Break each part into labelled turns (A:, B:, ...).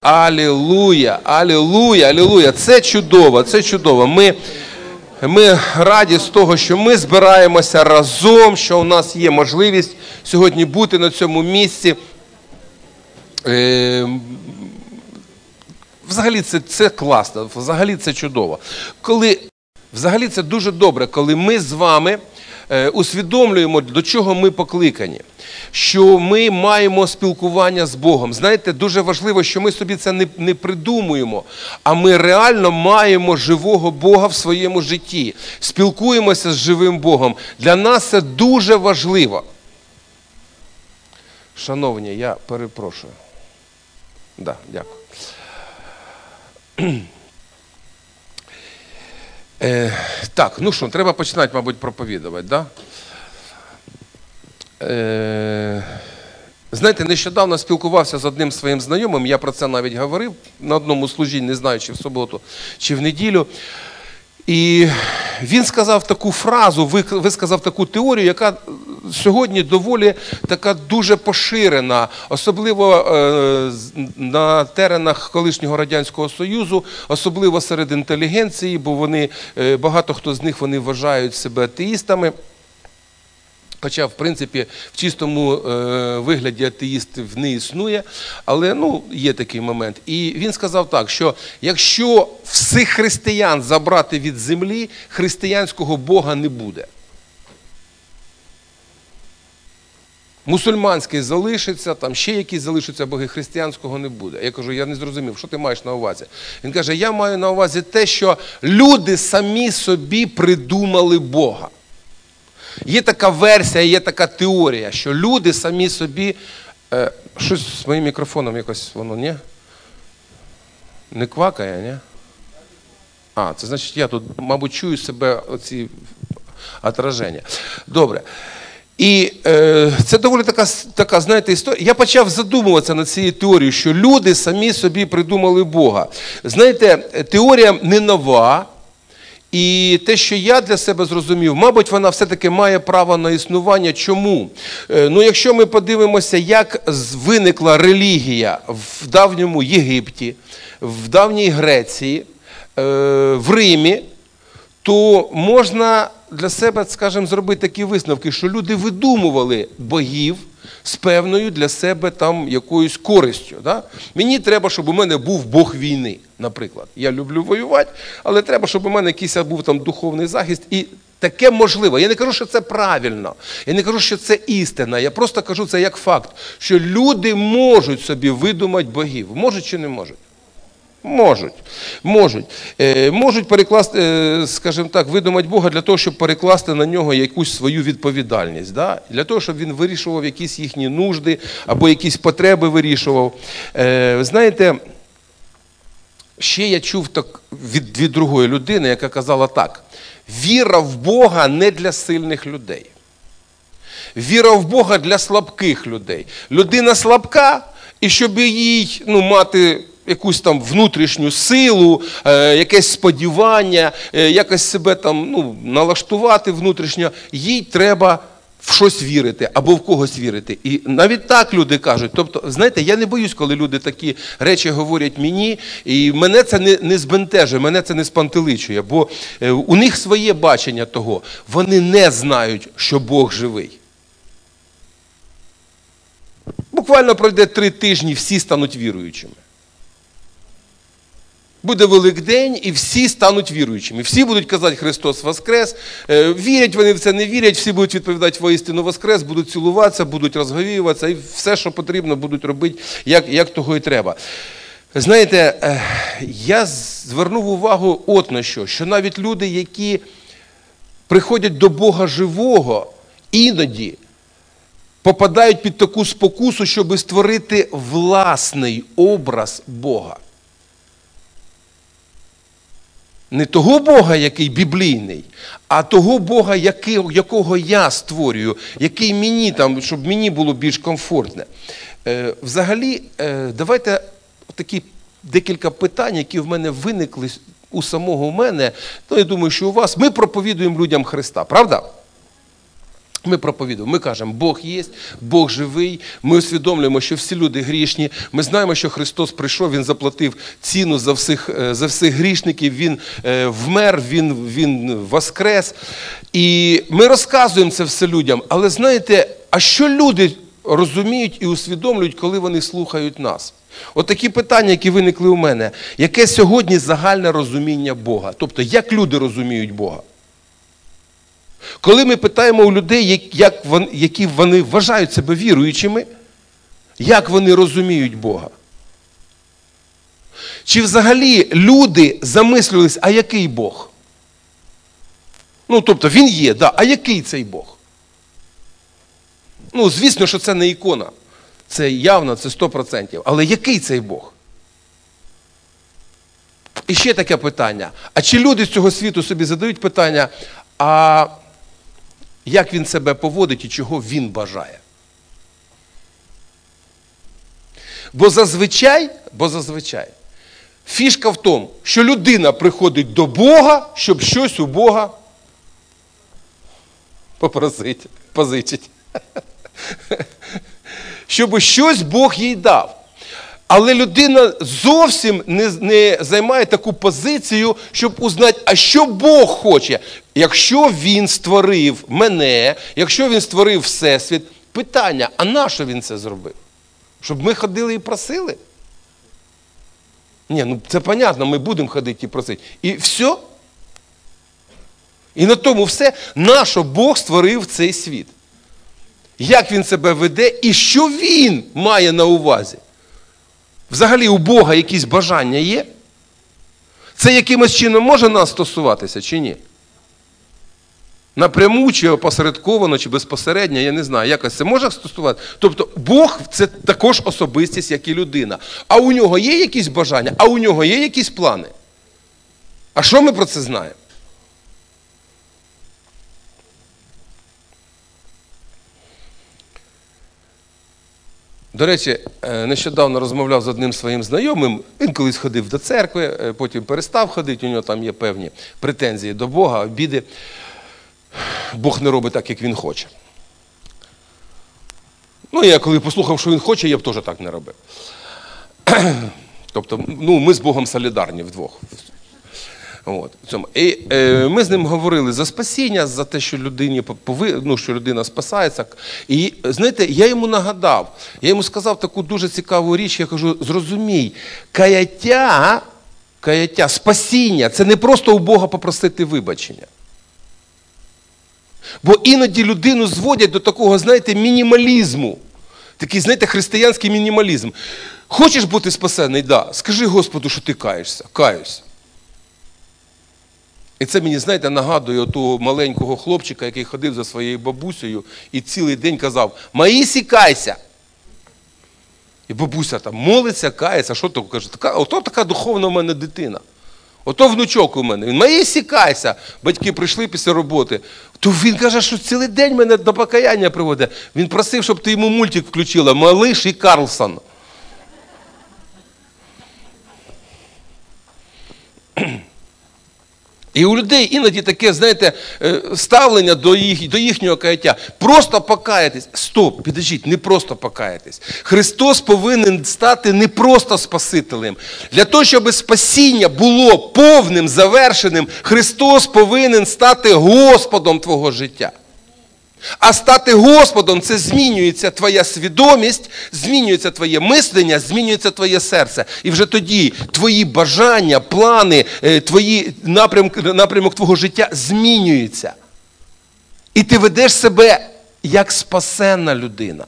A: Алілуя, алілуя, алілуя. Це чудово, це чудово. Ми, ми раді з того, що ми збираємося разом, що у нас є можливість сьогодні бути на цьому місці. Е, Взагалі це, це класно, взагалі це чудово. Коли, взагалі це дуже добре, коли ми з вами усвідомлюємо, до чого ми покликані, що ми маємо спілкування з Богом. Знаєте, дуже важливо, що ми собі це не, не придумуємо, а ми реально маємо живого Бога в своєму житті, спілкуємося з живим Богом. Для нас це дуже важливо. Шановні, я перепрошую. Да, дякую. Е, так, ну що, треба починати, мабуть, проповідувати, да? Е, знаєте, нещодавно спілкувався з одним своїм знайомим, я про це навіть говорив на одному служінні, не знаю, чи в суботу, чи в неділю. І він сказав таку фразу, висказав таку теорію, яка сьогодні доволі така дуже поширена, особливо е, на теренах колишнього радянського союзу, особливо серед інтелігенції, бо вони е, багато хто з них вони вважають себе атеїстами. Хоча, в принципі, в чистому е, вигляді атеїстів не існує, але ну, є такий момент. І він сказав так, що якщо всіх християн забрати від землі, християнського Бога не буде. Мусульманський залишиться, там ще якісь залишаться боги, християнського не буде. Я кажу, я не зрозумів, що ти маєш на увазі. Він каже: я маю на увазі те, що люди самі собі придумали Бога. Є така версія, є така теорія, що люди самі собі. Е, щось з моїм мікрофоном якось воно ні? Не квакає, ні? А, це значить, я тут, мабуть, чую себе оці отраження. Добре. І е, це доволі така, така, знаєте, історія. Я почав задумуватися над цією теорією, що люди самі собі придумали Бога. Знаєте, теорія не нова. І те, що я для себе зрозумів, мабуть, вона все-таки має право на існування. Чому? Е, ну, якщо ми подивимося, як виникла релігія в давньому Єгипті, в давній Греції, е, в Римі, то можна для себе, скажімо, зробити такі висновки, що люди видумували богів з певною для себе там якоюсь користю. Да? Мені треба, щоб у мене був Бог війни, наприклад. Я люблю воювати, але треба, щоб у мене якийсь був там духовний захист. І таке можливо. Я не кажу, що це правильно. Я не кажу, що це істина. Я просто кажу це як факт, що люди можуть собі видумати богів. Можуть чи не можуть? Можуть. Можуть Е, можуть перекласти, е, скажімо так, видумати Бога для того, щоб перекласти на нього якусь свою відповідальність. Да? Для того, щоб він вирішував якісь їхні нужди або якісь потреби вирішував. Е, знаєте, ще я чув так від, від другої людини, яка казала так: віра в Бога не для сильних людей. Віра в Бога для слабких людей. Людина слабка, і щоб їй ну, мати якусь там внутрішню силу, е, якесь сподівання, е, якось себе там ну, налаштувати внутрішньо, їй треба в щось вірити або в когось вірити. І навіть так люди кажуть. Тобто, знаєте, я не боюсь, коли люди такі речі говорять мені, і мене це не не збентежує, мене це не спантеличує, бо е, у них своє бачення того. Вони не знають, що Бог живий. Буквально пройде три тижні, всі стануть віруючими. Буде Великдень, і всі стануть віруючими. Всі будуть казати Христос Воскрес. Е, вірять вони в це, не вірять, всі будуть відповідати воістину Воскрес, будуть цілуватися, будуть розговіватися, і все, що потрібно, будуть робити, як як того і треба. Знаєте, е, я звернув увагу от на що, що навіть люди, які приходять до Бога живого, іноді попадають під таку спокусу, щоб створити власний образ Бога. Не того Бога, який біблійний, а того Бога, якого я створюю, який мені там, щоб мені було більш комфортне. Е, Взагалі, е, давайте такі декілька питань, які в мене виникли у самого мене. Ну, я думаю, що у вас ми проповідуємо людям Христа, правда? Ми проповідуємо, ми кажемо, Бог є, Бог живий. Ми усвідомлюємо, що всі люди грішні. Ми знаємо, що Христос прийшов, Він заплатив ціну за всіх е, за всіх грішників, Він е, вмер, Він він воскрес. І ми розказуємо це все людям. Але знаєте, а що люди розуміють і усвідомлюють, коли вони слухають нас? От такі питання, які виникли у мене, яке сьогодні загальне розуміння Бога? Тобто, як люди розуміють Бога? Коли ми питаємо у людей, як які вони вважають себе віруючими, як вони розуміють Бога? Чи взагалі люди замислювались, а який Бог? Ну, тобто він є, да, а який цей Бог? Ну, звісно, що це не ікона. Це явно, це 100%. Але який цей Бог? І ще таке питання. А чи люди з цього світу собі задають питання, а як він себе поводить і чого він бажає? Бо зазвичай, бо зазвичай, фішка в тому, що людина приходить до Бога, щоб щось у Бога попросити, позичить щоб щось Бог їй дав. Але людина зовсім не не займає таку позицію, щоб узнати, а що Бог хоче. Якщо Він створив мене, якщо він створив Всесвіт, питання, а на що він це зробив? Щоб ми ходили і просили? Ні, ну це понятно, ми будемо ходити і просити. І все. І на тому все, нащо Бог створив цей світ як він себе веде і що він має на увазі. Взагалі у Бога якісь бажання є? Це якимось чином може нас стосуватися чи ні? Напряму, чи опосередковано, чи безпосередньо, я не знаю, якось це може стосувати. Тобто Бог це також особистість, як і людина. А у нього є якісь бажання, а у нього є якісь плани. А що ми про це знаємо? До речі, е, нещодавно розмовляв з одним своїм знайомим. Він колись ходив до церкви, е, потім перестав ходити, у нього там є певні претензії до Бога, обіди. Бог не робить так, як він хоче. Ну, я коли послухав, що він хоче, я б теж так не робив. Тобто, ну, ми з Богом солідарні вдвох. От. І е, ми з ним говорили за спасіння, за те, що людині ну, що людина спасається. І знаєте, я йому нагадав, я йому сказав таку дуже цікаву річ, я кажу: зрозумій, каяття, каяття, спасіння це не просто у Бога попросити вибачення. Бо іноді людину зводять до такого, знаєте, мінімалізму. Такий, знаєте, християнський мінімалізм. Хочеш бути спасений? Да. Скажи Господу, що ти каєшся. Каюсь. І це мені, знаєте, нагадує того маленького хлопчика, який ходив за своєю бабусею і цілий день казав: Маїсі, кайся! І бабуся там молиться, кається, що то каже, така, ото така духовна в мене дитина. Ото внучок у мене. Він Маїсі, кайся! Батьки прийшли після роботи. То він каже, що цілий день мене до покаяння приводить. Він просив, щоб ти йому мультик включила Малиш і Карлсон. І у людей іноді таке, знаєте, е, ставлення до їх, до їхнього каяття. Просто покаятись. Стоп, підождіть, не просто покаятись. Христос повинен стати не просто Спасителем. Для того, щоб спасіння було повним, завершеним, Христос повинен стати Господом твого життя. А стати Господом це змінюється твоя свідомість, змінюється твоє мислення, змінюється твоє серце. І вже тоді твої бажання, плани, е, твої напрямок, напрямок твого життя змінюється. І ти ведеш себе як спасенна людина.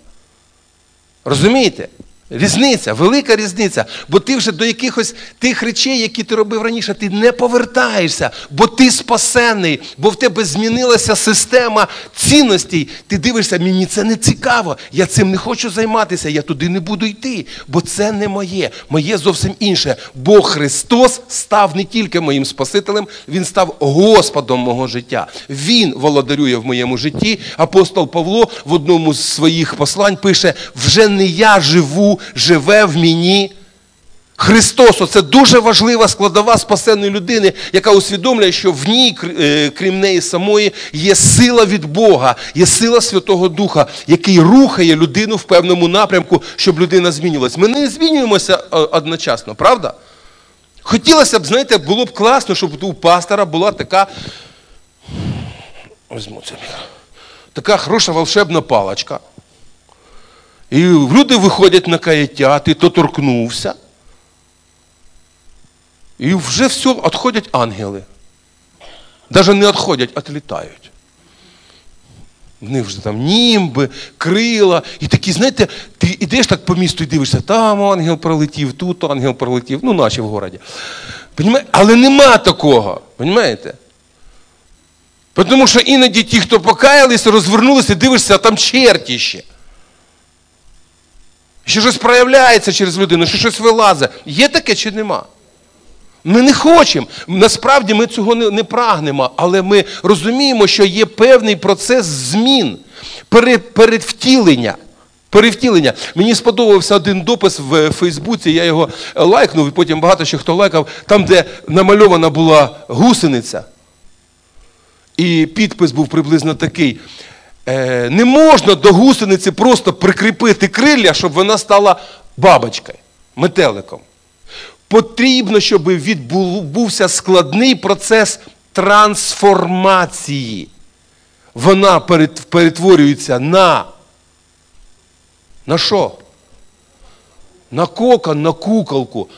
A: Розумієте? Різниця, велика різниця. Бо ти вже до якихось тих речей, які ти робив раніше, ти не повертаєшся, бо ти спасений, бо в тебе змінилася система цінностей. Ти дивишся, мені це не цікаво, я цим не хочу займатися, я туди не буду йти, бо це не моє, моє зовсім інше. Бо Христос став не тільки моїм Спасителем, Він став Господом мого життя. Він володарює в моєму житті. Апостол Павло в одному з своїх послань пише: вже не я живу живе в мені Христос це дуже важлива складова спасенної людини, яка усвідомлює, що в ній, е, крім неї самої, є сила від Бога, є сила Святого Духа, який рухає людину в певному напрямку, щоб людина змінювалась. Ми не змінюємося е, одночасно, правда? Хотілося б, знаєте, було б класно, щоб у пастора була така. Візьму це. Така хороша волшебна паличка. І люди виходять на каяття, ти то торкнувся. І вже все, відходять ангели. Навіть не відходять, а літають. В них вже там німби, крила. І такі, знаєте, ти йдеш так по місту і дивишся, там ангел пролетів, тут ангел пролетів, ну, наші в городі. Понімає? Але нема такого. Понімаєте? Тому що іноді ті, хто покаялися, розвернулися, дивишся, а там черті ще. Що щось проявляється через людину, що щось вилазить. Є таке чи нема? Ми не хочемо. Насправді ми цього не, не прагнемо, але ми розуміємо, що є певний процес змін, пере, передвтілення. Перевтілення. Мені сподобався один допис в Фейсбуці, я його лайкнув, і потім багато ще хто лайкав, там, де намальована була гусениця. І підпис був приблизно такий. Е, не можна до гусениці просто прикріпити крилля, щоб вона стала бабочкою, метеликом. Потрібно, щоб відбувся складний процес трансформації. Вона перетворюється на. На що? На кокон, на куколку.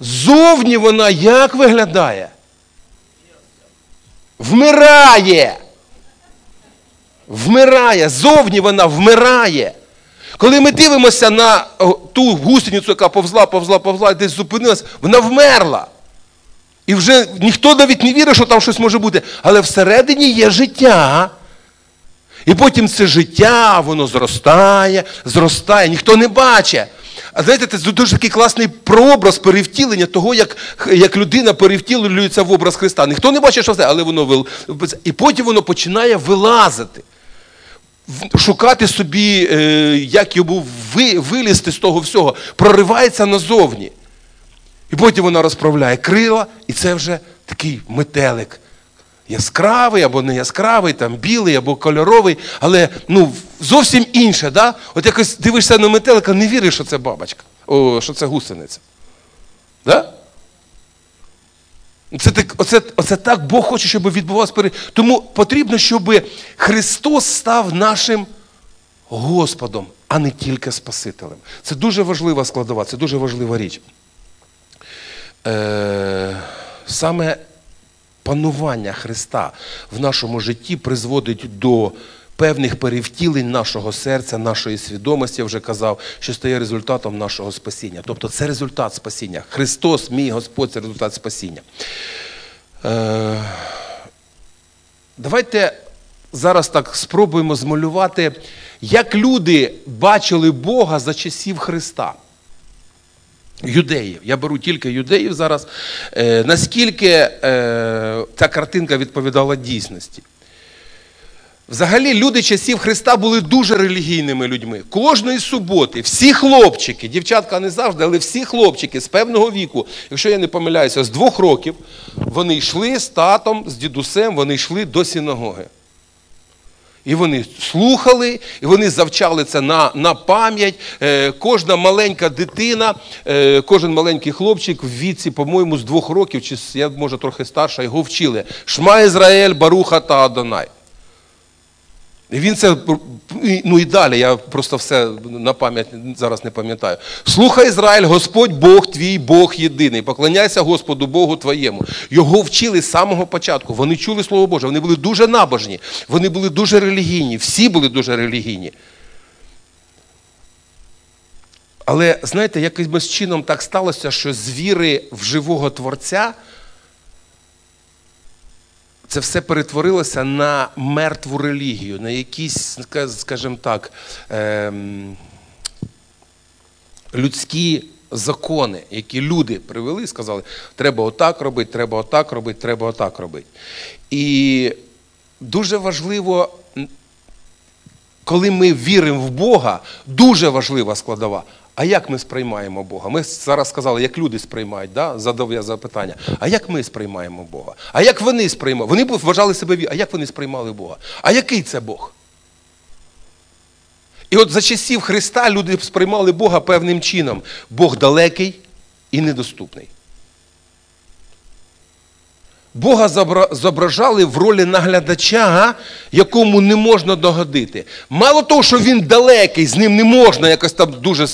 A: Зовні вона як виглядає? Вмирає. Вмирає. Зовні вона вмирає. Коли ми дивимося на ту гусеницю, яка повзла, повзла, повзла, і десь зупинилась, вона вмерла. І вже ніхто навіть не вірить, що там щось може бути. Але всередині є життя. І потім це життя, воно зростає, зростає, ніхто не бачить. А знаєте, це дуже такий класний прообраз перевтілення того, як як людина перевтілюється в образ Христа. Ніхто не бачить, що це, але воно і потім воно починає вилазити шукати собі, е, як йому вилізти з того всього, проривається назовні. І потім вона розправляє крила, і це вже такий метелик. Яскравий або не яскравий, там білий або кольоровий, але ну, зовсім інше. Да? От якось дивишся на метелика, не віриш, що це бабочка, о, що це гусениця. Да? Це так, оце, оце так Бог хоче, щоб відбувалося. Тому потрібно, щоб Христос став нашим Господом, а не тільки Спасителем. Це дуже важлива складова, це дуже важлива річ. Е, Саме панування Христа в нашому житті призводить до певних перевтілень нашого серця, нашої свідомості, я вже казав, що стає результатом нашого спасіння. Тобто це результат спасіння. Христос, мій Господь, це результат спасіння. Е, Давайте зараз так спробуємо змалювати, як люди бачили Бога за часів Христа. Юдеїв. Я беру тільки юдеїв зараз. Е, Наскільки е, ця картинка відповідала дійсності? Взагалі, люди часів Христа були дуже релігійними людьми. Кожної суботи, всі хлопчики, дівчатка не завжди, але всі хлопчики з певного віку, якщо я не помиляюся, з двох років, вони йшли з татом, з дідусем, вони йшли до синагоги. І вони слухали, і вони завчали це на на пам'ять. Е, Кожна маленька дитина, е, кожен маленький хлопчик в віці, по-моєму, з двох років, чи я може трохи старша, його вчили. Шма Ізраїль, Баруха та Адонай. І він це, ну і далі, я просто все на пам'ять зараз не пам'ятаю. Слухай Ізраїль, Господь Бог твій, Бог єдиний. Поклоняйся Господу Богу твоєму. Його вчили з самого початку. Вони чули Слово Боже, вони були дуже набожні, вони були дуже релігійні, всі були дуже релігійні. Але знаєте, якимось чином так сталося, що з віри в живого Творця це все перетворилося на мертву релігію, на якісь, скажімо так, ем, людські закони, які люди привели і сказали, треба отак робити, треба отак робити, треба отак робити. І дуже важливо, коли ми віримо в Бога, дуже важлива складова. А як ми сприймаємо Бога? Ми зараз сказали, як люди сприймають, да? задав я запитання. А як ми сприймаємо Бога? А як вони сприймали? Вони вважали себе ві- а як вони сприймали Бога? А який це Бог? І от за часів Христа люди сприймали Бога певним чином. Бог далекий і недоступний. Бога зображали в ролі наглядача, якому не можна догодити. Мало того, що він далекий, з ним не можна якось там дуже.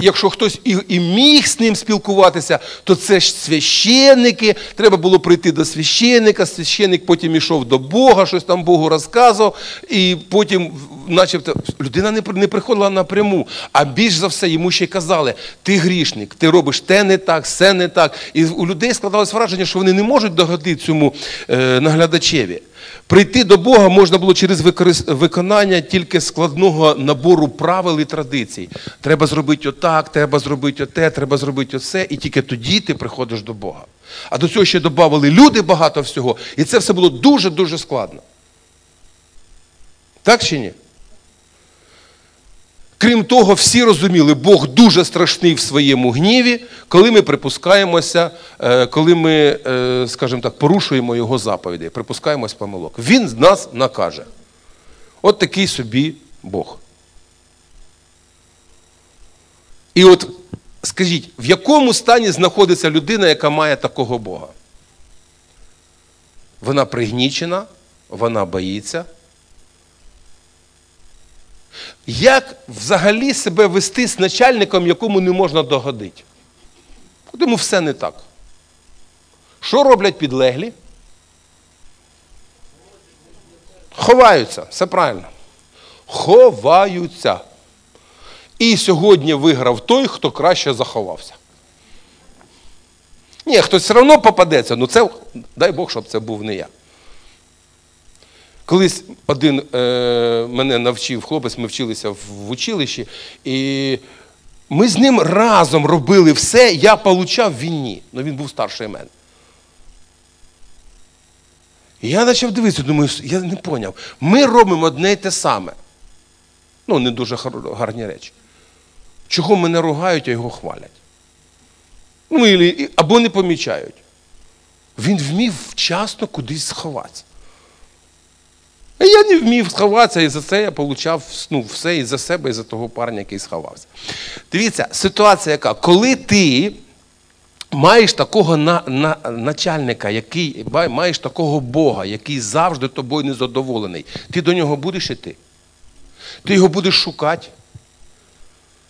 A: Якщо хтось і, і міг з ним спілкуватися, то це ж священники. Треба було прийти до священника. Священник потім ішов до Бога, щось там Богу розказував, і потім, начебто, людина не, не приходила напряму. А більш за все йому ще й казали: ти грішник, ти робиш те не так, все не так. І у людей складалось враження, що вони не можуть догодити цьому е, наглядачеві. Прийти до Бога можна було через виконання тільки складного набору правил і традицій. Треба зробити отак, треба зробити оте, треба зробити оце, і тільки тоді ти приходиш до Бога. А до цього ще додавали люди багато всього, і це все було дуже-дуже складно. Так чи ні? Крім того, всі розуміли, Бог дуже страшний в своєму гніві, коли ми припускаємося, е, коли ми, е, скажімо так, порушуємо його заповіді, припускаємось помилок. Він нас накаже. От такий собі Бог. І от скажіть, в якому стані знаходиться людина, яка має такого Бога? Вона пригнічена, вона боїться. Як взагалі себе вести з начальником, якому не можна догодити? От Йому все не так. Що роблять підлеглі? Ховаються, все правильно. Ховаються. І сьогодні виграв той, хто краще заховався. Ні, хтось все одно попадеться, але це, дай Бог, щоб це був не я. Колись один е, мене навчив хлопець, ми вчилися в, училищі, і ми з ним разом робили все, я получав, він ні. Ну він був старший мене. І я почав дивитися, думаю, я не зрозумів. Ми робимо одне й те саме. Ну, не дуже гарні речі. Чого мене ругають, а його хвалять? Ну, або не помічають. Він вмів вчасно кудись сховатися. Я не вмів сховатися, і за це я отримав ну, все і за себе, і за того парня, який сховався. Дивіться, ситуація яка, коли ти маєш такого на, на, начальника, який, маєш такого Бога, який завжди тобою незадоволений, ти до нього будеш іти? Ти його будеш шукати?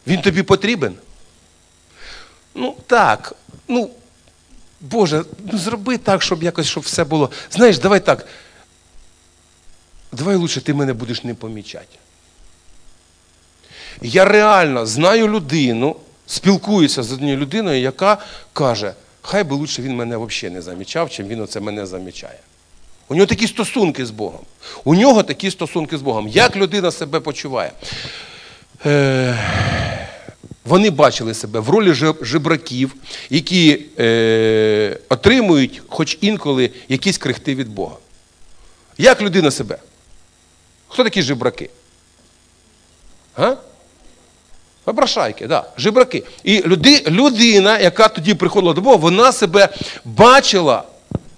A: Він тобі потрібен? Ну так, ну, Боже, ну зроби так, щоб якось щоб все було. Знаєш, давай так. Давай лучше ти мене будеш не помічати. Я реально знаю людину, спілкуюся з однією людиною, яка каже, хай би лучше він мене взагалі не замічав, чим він оце мене замічає. У нього такі стосунки з Богом. У нього такі стосунки з Богом. Як людина себе почуває? Е, вони бачили себе в ролі жебраків, які е, отримують хоч інколи якісь крихти від Бога. Як людина себе? Хто такі жебраки? А? Попрошайки, да, жебраки. І люди, людина, яка тоді приходила до Бога, вона себе бачила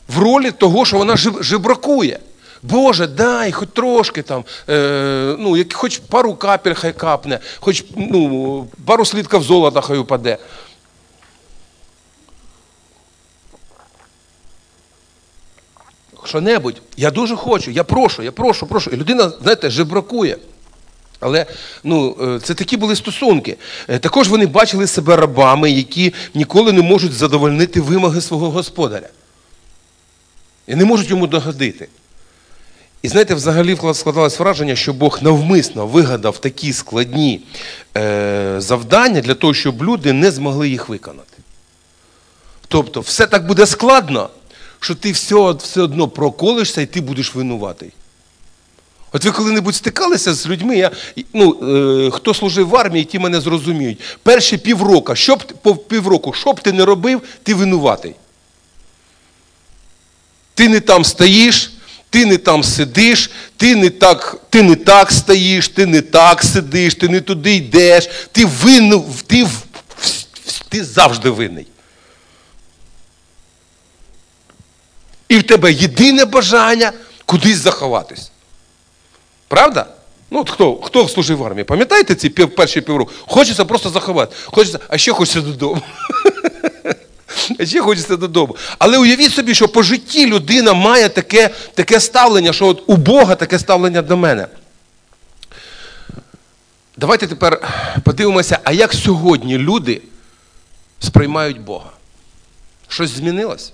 A: в ролі того, що вона жеб- жебракує. Боже, дай хоч трошки там, е, ну, як, хоч пару капель хай капне, хоч ну, пару слідків золота хай упаде. Що-небудь, я дуже хочу, я прошу, я прошу, прошу. І людина, знаєте, жебракує. Але ну, е, це такі були стосунки. Е, Також вони бачили себе рабами, які ніколи не можуть задовольнити вимоги свого господаря. І не можуть йому догодити. І знаєте, взагалі складалось враження, що Бог навмисно вигадав такі складні е, завдання для того, щоб люди не змогли їх виконати. Тобто, все так буде складно, що ти все, все одно проколишся і ти будеш винуватий. От ви коли-небудь стикалися з людьми, я, ну, е, хто служив в армії, ті мене зрозуміють. Перші півроку, що б, по півроку, що б ти не робив, ти винуватий. Ти не там стоїш, Ти не там сидиш, ти не так ти не так стоїш, ти не так сидиш, ти не туди йдеш, ти винен, ти, ти завжди винний. І в тебе єдине бажання кудись заховатись. Правда? Ну, от хто хто служив в армії, пам'ятаєте ці пів, перші півроку? Хочеться просто заховати. Хочеться, а ще хочеться додому. А ще хочеться додому. Але уявіть собі, що по житті людина має таке таке ставлення, що от у Бога таке ставлення до мене. Давайте тепер подивимося, а як сьогодні люди сприймають Бога? Щось змінилось?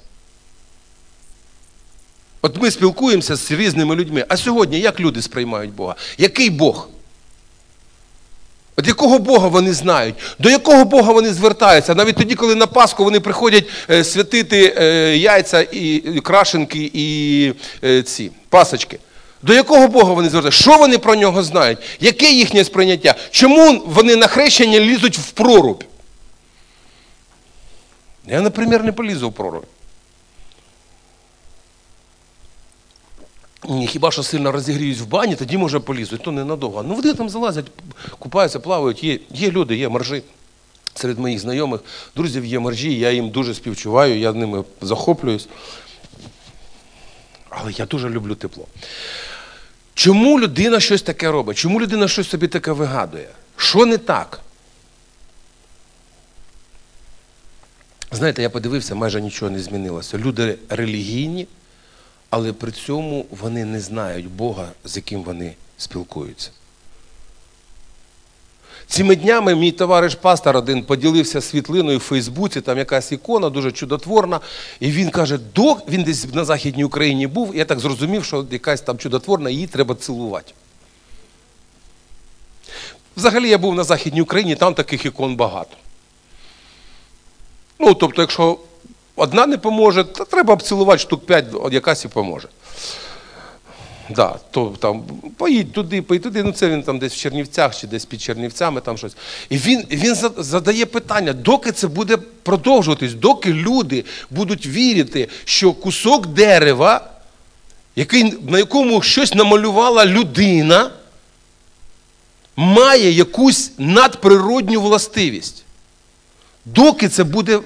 A: От ми спілкуємося з різними людьми. А сьогодні як люди сприймають Бога? Який Бог? От якого Бога вони знають? До якого Бога вони звертаються? Навіть тоді, коли на Пасху вони приходять е, святити е, яйця і крашенки і е, ці пасочки. До якого Бога вони звертаються? Що вони про нього знають? Яке їхнє сприйняття? Чому вони на хрещення лізуть в прорубь? Я, наприклад, не полізу в прорубь. Хіба що сильно розігріють в бані, тоді може полізуть, то ненадовго. Ну вони там залазять, купаються, плавають. Є є люди, є моржі. Серед моїх знайомих, друзів є моржі, я їм дуже співчуваю, я ними захоплююсь. Але я дуже люблю тепло. Чому людина щось таке робить? Чому людина щось собі таке вигадує? Що не так? Знаєте, я подивився, майже нічого не змінилося. Люди релігійні але при цьому вони не знають Бога, з яким вони спілкуються. Цими днями мій товариш пастор один поділився світлиною в Фейсбуці, там якась ікона дуже чудотворна. І він каже, док, він десь на Західній Україні був, я так зрозумів, що якась там чудотворна, її треба цілувати. Взагалі я був на Західній Україні, там таких ікон багато. Ну, тобто, якщо Одна не поможе, то треба обцілувати штук 5, якась і поможе. Да, то там поїдь туди, поїдь туди. Ну це він там десь в Чернівцях чи десь під Чернівцями там щось. І він він задає питання, доки це буде продовжуватись, доки люди будуть вірити, що кусок дерева, який, на якому щось намалювала людина, має якусь надприродню властивість. Доки це буде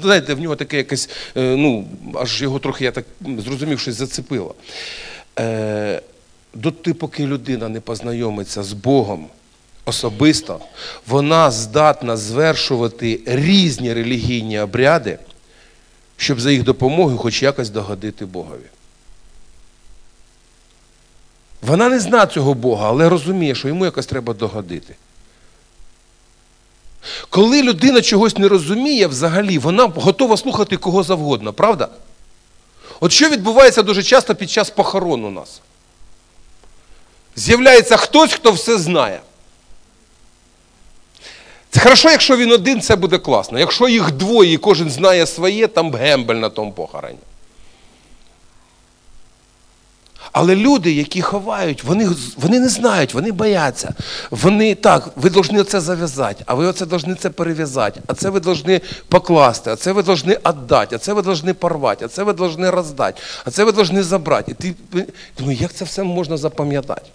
A: знаєте, в нього таке якесь, е, ну, аж його трохи, я так зрозумів, щось зацепило. Е, Доти, поки людина не познайомиться з Богом особисто, вона здатна звершувати різні релігійні обряди, щоб за їх допомогою хоч якось догодити Богові. Вона не знає цього Бога, але розуміє, що йому якось треба догодити. Коли людина чогось не розуміє взагалі, вона готова слухати кого завгодно, правда? От що відбувається дуже часто під час похорон у нас? З'являється хтось, хто все знає. Це хорошо, якщо він один, це буде класно. Якщо їх двоє і кожен знає своє, там гембель на тому похороні. Але люди, які ховають, вони вони не знають, вони бояться. Вони так, ви повинні це зав'язати, а ви оце повинні це перев'язати, а це ви повинні покласти, а це ви повинні віддати, а це ви повинні порвати, а це ви повинні роздати, а це ви повинні забрати. І ти думаю, як це все можна запам'ятати?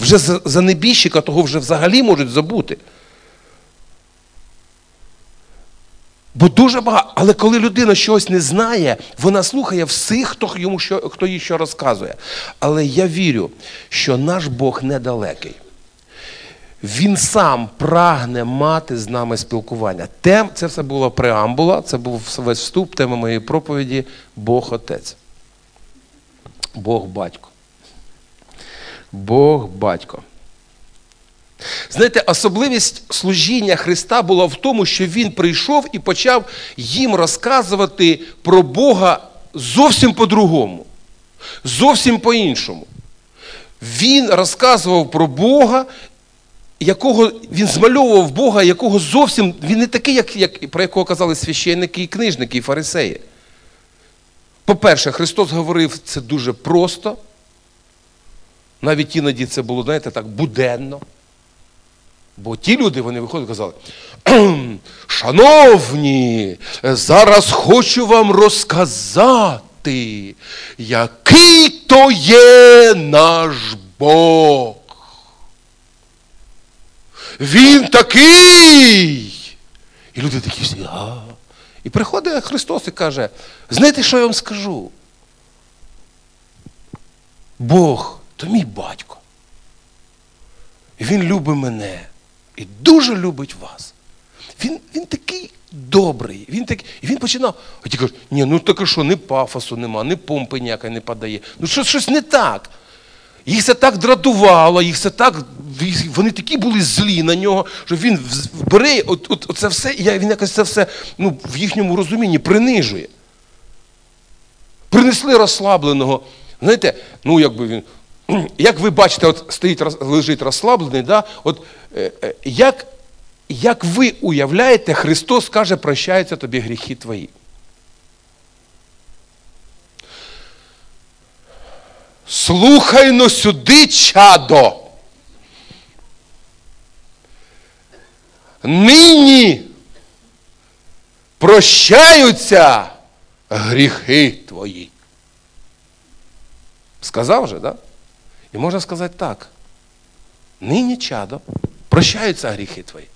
A: Вже за, за небіжчика того вже взагалі можуть забути. Бо дуже багато. Але коли людина щось не знає, вона слухає всіх, хто йому що, хто їй що розказує. Але я вірю, що наш Бог недалекий. Він сам прагне мати з нами спілкування. Тем, Це все була преамбула, це був весь вступ, тема моєї проповіді Бог Отець. Бог батько. Бог батько. Знаєте, особливість служіння Христа була в тому, що Він прийшов і почав їм розказувати про Бога зовсім по-другому, зовсім по-іншому. Він розказував про Бога, якого він змальовував Бога, якого зовсім він не такий, як, як про якого казали священники і книжники, і фарисеї. По-перше, Христос говорив це дуже просто. Навіть іноді це було, знаєте, так, буденно. Бо ті люди вони виходили і казали, шановні, зараз хочу вам розказати який то є наш Бог. Він такий. І люди такі всі. А. І приходить Христос і каже: знаєте, що я вам скажу? Бог то мій батько. Він любить мене і дуже любить вас. Він він такий добрий. Він такий, І він починав. А ті кажуть, ні, ну таке що, ні пафосу нема, ні помпи ніякої не подає. Ну що, щось не так. Їх це так дратувало, їх це так, вони такі були злі на нього, що він бере от, от, от це все, і він якось це все ну, в їхньому розумінні принижує. Принесли розслабленого. Знаєте, ну якби він. Як ви бачите, от стоїть, лежить розслаблений, да? от, як як ви уявляєте, Христос каже, прощаються тобі гріхи твої. Слухай но сюди, чадо. Нині прощаються гріхи твої. Сказав же, так? Да? І можна сказати так. Нині чадо, прощаються гріхи твої.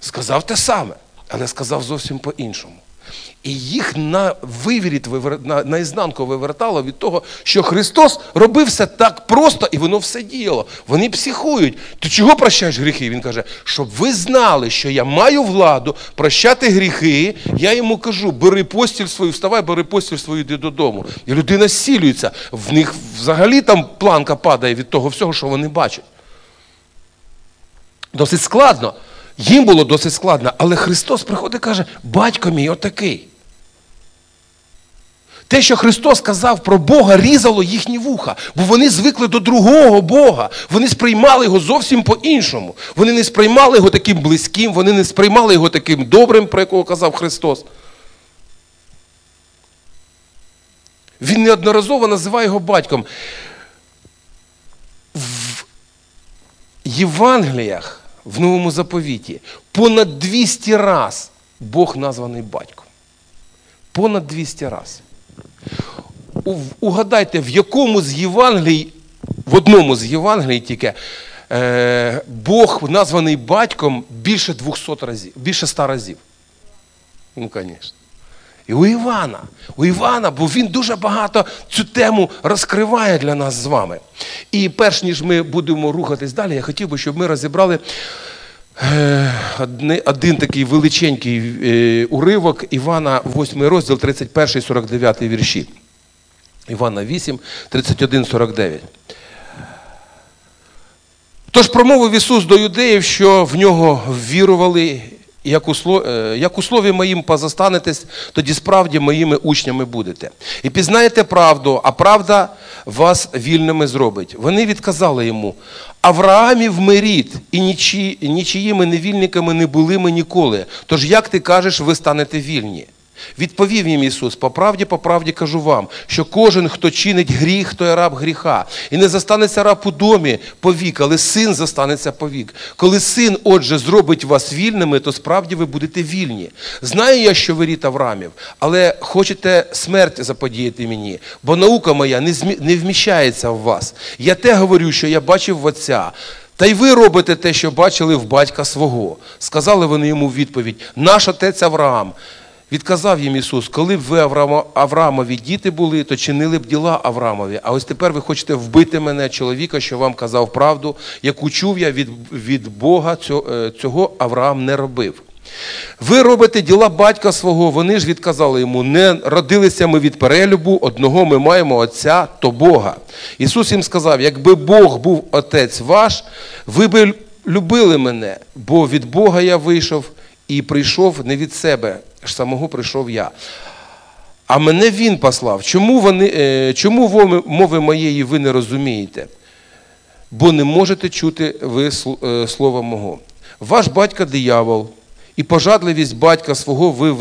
A: Сказав те саме, але сказав зовсім по-іншому. І їх на вивіріт, на, на вивертало від того, що Христос робив все так просто і воно все діяло. Вони психують. Ти чого прощаєш гріхи? Він каже, щоб ви знали, що я маю владу прощати гріхи. Я йому кажу, бери постіль свою, вставай, бери постіль свою, йди додому. І людина зцілюється. В них взагалі там планка падає від того всього, що вони бачать. Досить складно. Їм було досить складно, але Христос приходить і каже, батько мій отакий. Те, що Христос сказав про Бога, різало їхні вуха, бо вони звикли до другого Бога. Вони сприймали його зовсім по-іншому. Вони не сприймали його таким близьким, вони не сприймали його таким добрим, про якого казав Христос. Він неодноразово називає його батьком. В Євангеліях в новому заповіті понад 200 раз Бог названий батьком. Понад 200 раз. Угадайте, в якому з Євангелій, в одному з Євангелій тільки е, Бог названий батьком більше 200 разів, більше 100 разів. Ну, звісно. І у Івана, у Івана, бо він дуже багато цю тему розкриває для нас з вами. І перш ніж ми будемо рухатись далі, я хотів би, щоб ми розібрали е, один такий величенький е, уривок Івана, 8 розділ, 31, 49 вірші. Івана 8, 31, 49. Тож промовив Ісус до юдеїв, що в нього ввірували як у, е, як у слові моїм позостанетесь, тоді справді моїми учнями будете. І пізнаєте правду, а правда вас вільними зробить. Вони відказали йому: Авраамів ми рід, і нічиїми невільниками не були ми ніколи. Тож як ти кажеш, ви станете вільні? Відповів їм Ісус, по правді, по правді кажу вам, що кожен, хто чинить гріх, той раб гріха. І не застанеться раб у домі повік, але син застанеться повік. Коли син, отже, зробить вас вільними, то справді ви будете вільні. Знаю я, що ви рід Авраамів, але хочете смерть заподіяти мені, бо наука моя не, змі... не вміщається в вас. Я те говорю, що я бачив в Отця. Та й ви робите те, що бачили в батька свого. Сказали вони йому в відповідь: наш отець Авраам. Відказав їм Ісус, коли б ви Авраамові діти були, то чинили б діла Авраамові. А ось тепер ви хочете вбити мене, чоловіка, що вам казав правду, яку чув я від від Бога, е, цього Авраам не робив. Ви робите діла батька свого, вони ж відказали йому: не родилися ми від перелюбу, одного ми маємо Отця, то Бога. Ісус їм сказав: якби Бог був Отець ваш, ви би любили мене, бо від Бога я вийшов і прийшов не від себе самого прийшов я. А мене він послав. Чому вони, е, чому мови моєї ви не розумієте? Бо не можете чути ви е, слова мого. Ваш батько диявол, і пожадливість батька свого ви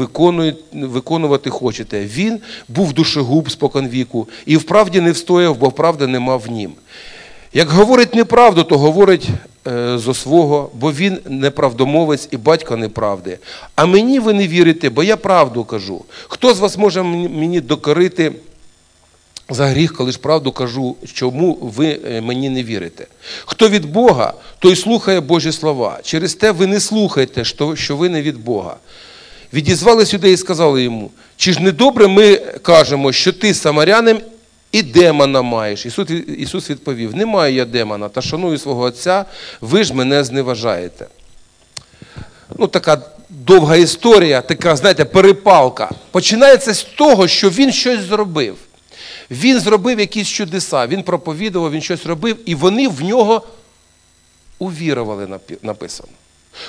A: виконувати хочете. Він був душегуб споконвіку, і вправді не встояв, бо правди нема в нім. Як говорить неправду, то говорить зо свого, бо він неправдомовець і батько неправди. А мені ви не вірите, бо я правду кажу. Хто з вас може мені- докорити за гріх, коли ж правду кажу, чому ви е, мені не вірите? Хто від Бога, той слухає Божі слова. Через те ви не слухайте, що- що ви не від Бога. Відізвали сюди і сказали йому: чи ж не добре ми кажемо, що ти самарянин і демона маєш? Ісус, відповів: Не маю я демона, та шаную свого Отця, ви ж мене зневажаєте. Ну, така довга історія, така, знаєте, перепалка. Починається з того, що він щось зробив. Він зробив якісь чудеса, він проповідував, він щось робив, і вони в нього увірували, написано.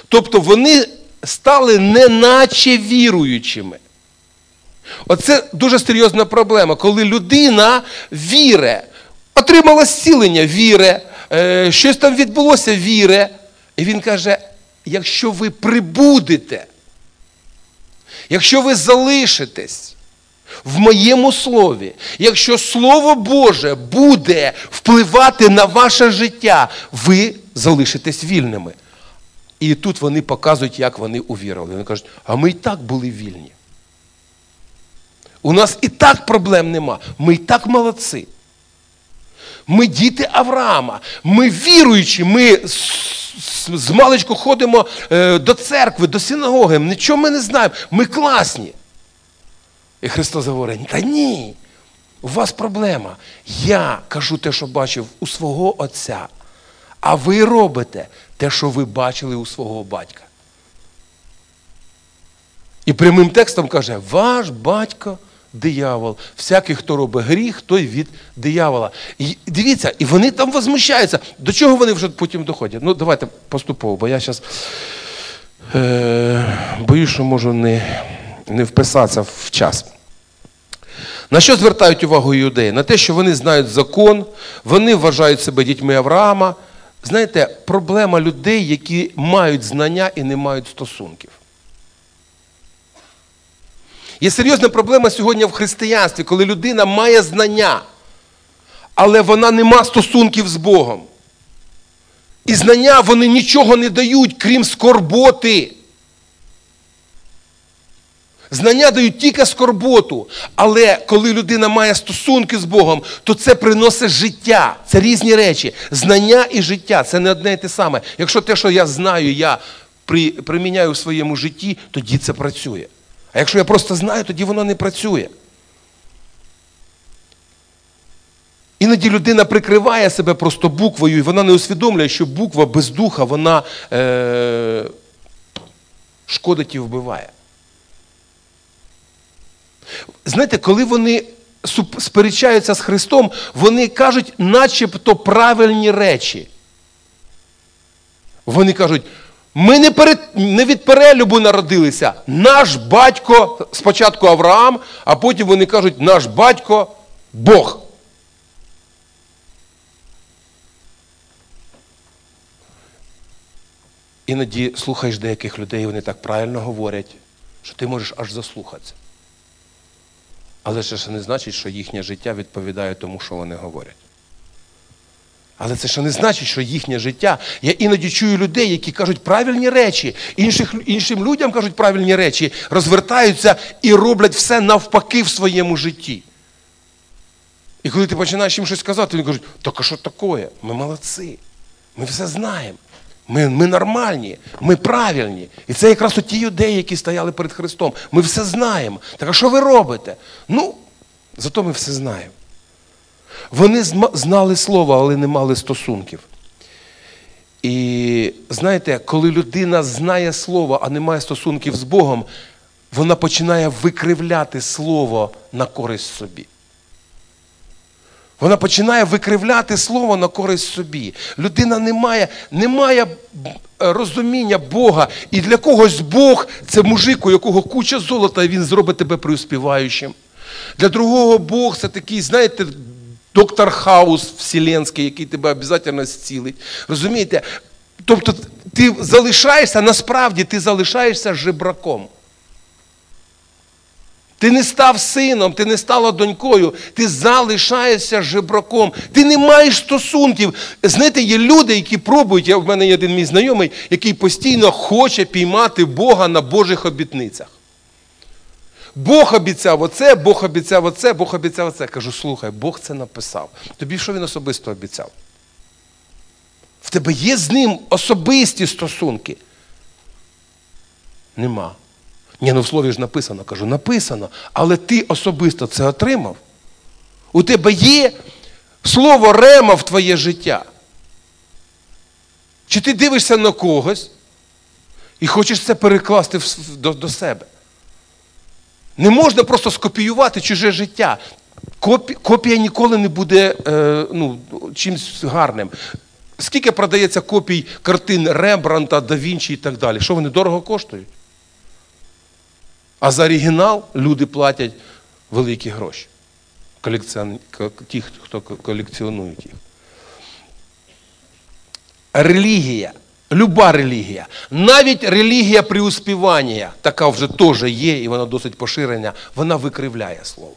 A: Тобто вони стали неначе віруючими. Оце дуже серйозна проблема, коли людина віре, отримала зцілення, віре, щось там відбулося, віре. І він каже: якщо ви прибудете, якщо ви залишитесь в моєму слові, якщо Слово Боже буде впливати на ваше життя, ви залишитесь вільними. І тут вони показують, як вони увірували. Вони кажуть, а ми і так були вільні. У нас і так проблем нема. Ми і так молодці. Ми діти Авраама. Ми віруючі, ми з, маличку ходимо е, до церкви, до синагоги. Нічого ми не знаємо. Ми класні. І Христос говорить: та ні, у вас проблема. Я кажу те, що бачив у свого Отця. А ви робите те, що ви бачили у свого батька. І прямим текстом каже: ваш батько диявол. Всякий, хто робить гріх, той від диявола. І дивіться, і вони там возмущаються. До чого вони вже потім доходять? Ну, давайте поступово, бо я зараз е, боюсь, що можу не, не вписатися в час. На що звертають увагу юдеї? На те, що вони знають закон, вони вважають себе дітьми Авраама. Знаєте, проблема людей, які мають знання і не мають стосунків. Є серйозна проблема сьогодні в християнстві, коли людина має знання, але вона не має стосунків з Богом. І знання вони нічого не дають, крім скорботи. Знання дають тільки скорботу. Але коли людина має стосунки з Богом, то це приносить життя. Це різні речі. Знання і життя це не одне і те саме. Якщо те, що я знаю, я приміняю в своєму житті, тоді це працює. А якщо я просто знаю, тоді воно не працює. Іноді людина прикриває себе просто буквою, і вона не усвідомлює, що буква без духа, вона е- шкодить і вбиває. Знаєте, коли вони сперечаються з Христом, вони кажуть начебто правильні речі. Вони кажуть, ми не, перед, не від перелюбу народилися. Наш батько, спочатку Авраам, а потім вони кажуть, наш батько Бог. Іноді слухаєш деяких людей, вони так правильно говорять, що ти можеш аж заслухатися. Але це ще не значить, що їхнє життя відповідає тому, що вони говорять. Але це ще не значить, що їхнє життя. Я іноді чую людей, які кажуть правильні речі, інших, іншим людям кажуть правильні речі, розвертаються і роблять все навпаки в своєму житті. І коли ти починаєш їм щось казати, вони кажуть, так а що таке? Ми молодці, ми все знаємо. Ми, ми нормальні, ми правильні. І це якраз ті юдеї, які стояли перед Христом. Ми все знаємо. Так а що ви робите? Ну, зато ми все знаємо. Вони знали слово, але не мали стосунків. І знаєте, коли людина знає слово, а не має стосунків з Богом, вона починає викривляти слово на користь собі. Вона починає викривляти слово на користь собі. Людина не має, не має е, розуміння Бога. І для когось Бог це мужик, у якого куча золота, і він зробить тебе преуспіваючим. Для другого Бог це такий, знаєте, доктор Хаус вселенський, який тебе обов'язково зцілить. Розумієте? Тобто ти залишаєшся, насправді ти залишаєшся жебраком. Ти не став сином, ти не стала донькою, ти залишаєшся жебраком, ти не маєш стосунків. Знаєте, є люди, які пробують, я в мене є один мій знайомий, який постійно хоче піймати Бога на Божих обітницях. Бог обіцяв оце, Бог обіцяв оце, Бог обіцяв оце. Кажу, слухай, Бог це написав. Тобі що він особисто обіцяв? В тебе є з ним особисті стосунки? Нема. Ні, ну в слові ж написано, кажу, написано, але ти особисто це отримав. У тебе є слово рема в твоє життя. Чи ти дивишся на когось і хочеш це перекласти до, до себе? Не можна просто скопіювати чуже життя. Копія ніколи не буде е, ну, чимось гарним. Скільки продається копій картин Рембранта, Да Вінчі і так далі? Що вони дорого коштують? А за оригінал люди платять великі гроші. Колекціон... Ті, хто колекціонують їх. Релігія, люба релігія, навіть релігія приуспівання, така вже теж є, і вона досить поширена, вона викривляє слово.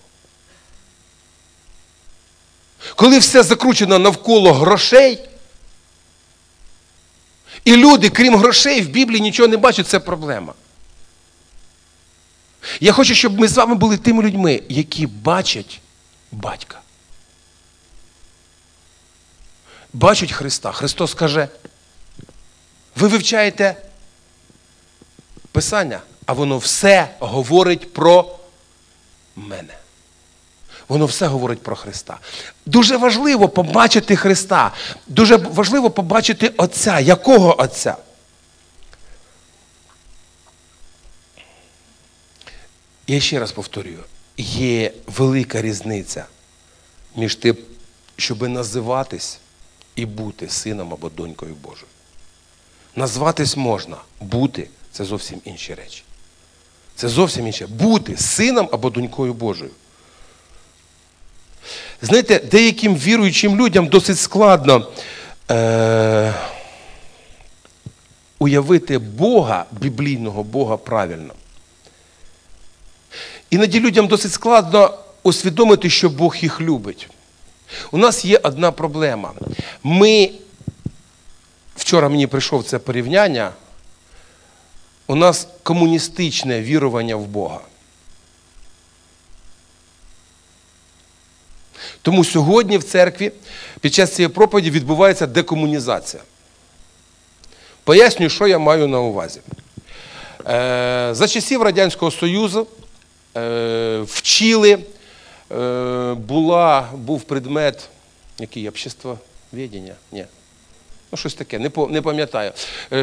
A: Коли все закручено навколо грошей, і люди, крім грошей, в Біблії нічого не бачать, це проблема. Я хочу, щоб ми з вами були тими людьми, які бачать батька. Бачать Христа. Христос каже, ви вивчаєте Писання, а воно все говорить про мене. Воно все говорить про Христа. Дуже важливо побачити Христа. Дуже важливо побачити Отця. Якого Отця? Я ще раз повторюю, є велика різниця між тим, щоб називатись і бути сином або донькою Божою. Назватись можна, бути це зовсім інші речі. Це зовсім інше. Бути сином або донькою Божою. Знаєте, деяким віруючим людям досить складно е- уявити Бога, біблійного Бога правильно. Іноді людям досить складно усвідомити, що Бог їх любить. У нас є одна проблема. Ми, вчора мені прийшов це порівняння, у нас комуністичне вірування в Бога. Тому сьогодні в церкві під час цієї проповіді відбувається декомунізація. Пояснюю, що я маю на увазі. Е, за часів Радянського Союзу е, вчили, е, була, був предмет, який общество обществоведення? Ні. Ну, щось таке, не не пам'ятаю.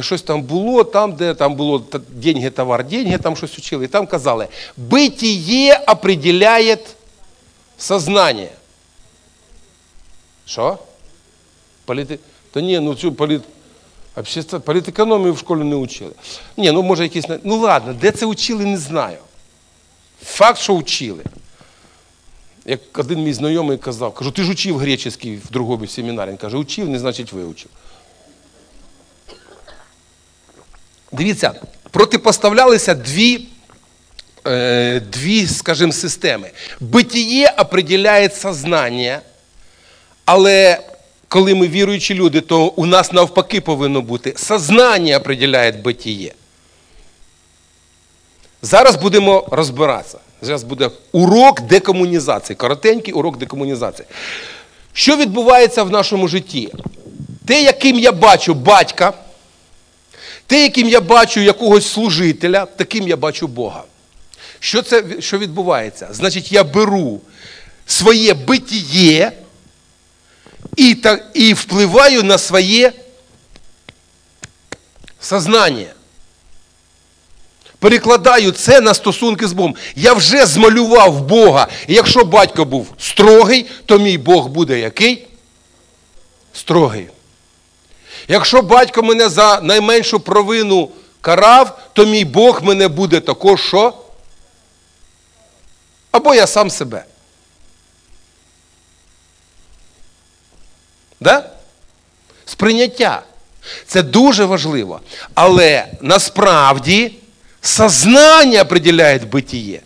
A: Щось там було, там, де там було деньги, товар, деньги, там щось учили. І там казали, битіє определяє сознання. Що? Політи... Та ні, ну цю політ... політекономію в школі не вчили. Ні, ну може якісь. Ну ладно, де це вчили, не знаю. Факт, що вчили. Як один мій знайомий казав, кажу, ти ж учив греческий в другому семінарі. Він каже, учив, не значить вивчив. Дивіться, протипоставлялися дві, е, дві скажімо, системи. Битіє определяє сознання, але коли ми віруючі люди, то у нас навпаки повинно бути сознання определяє битіє. Зараз будемо розбиратися. Зараз буде урок декомунізації, коротенький урок декомунізації. Що відбувається в нашому житті? Те, яким я бачу батька, те, яким я бачу якогось служителя, таким я бачу Бога. Що це що відбувається? Значить, я беру своє битіє і, та, і впливаю на своє сознання. Перекладаю це на стосунки з Богом. Я вже змалював Бога. І якщо батько був строгий, то мій Бог буде який? Строгий. Якщо батько мене за найменшу провину карав, то мій Бог мене буде також що? Або я сам себе. Да? Сприйняття. Це дуже важливо. Але насправді сознання определяє битіє.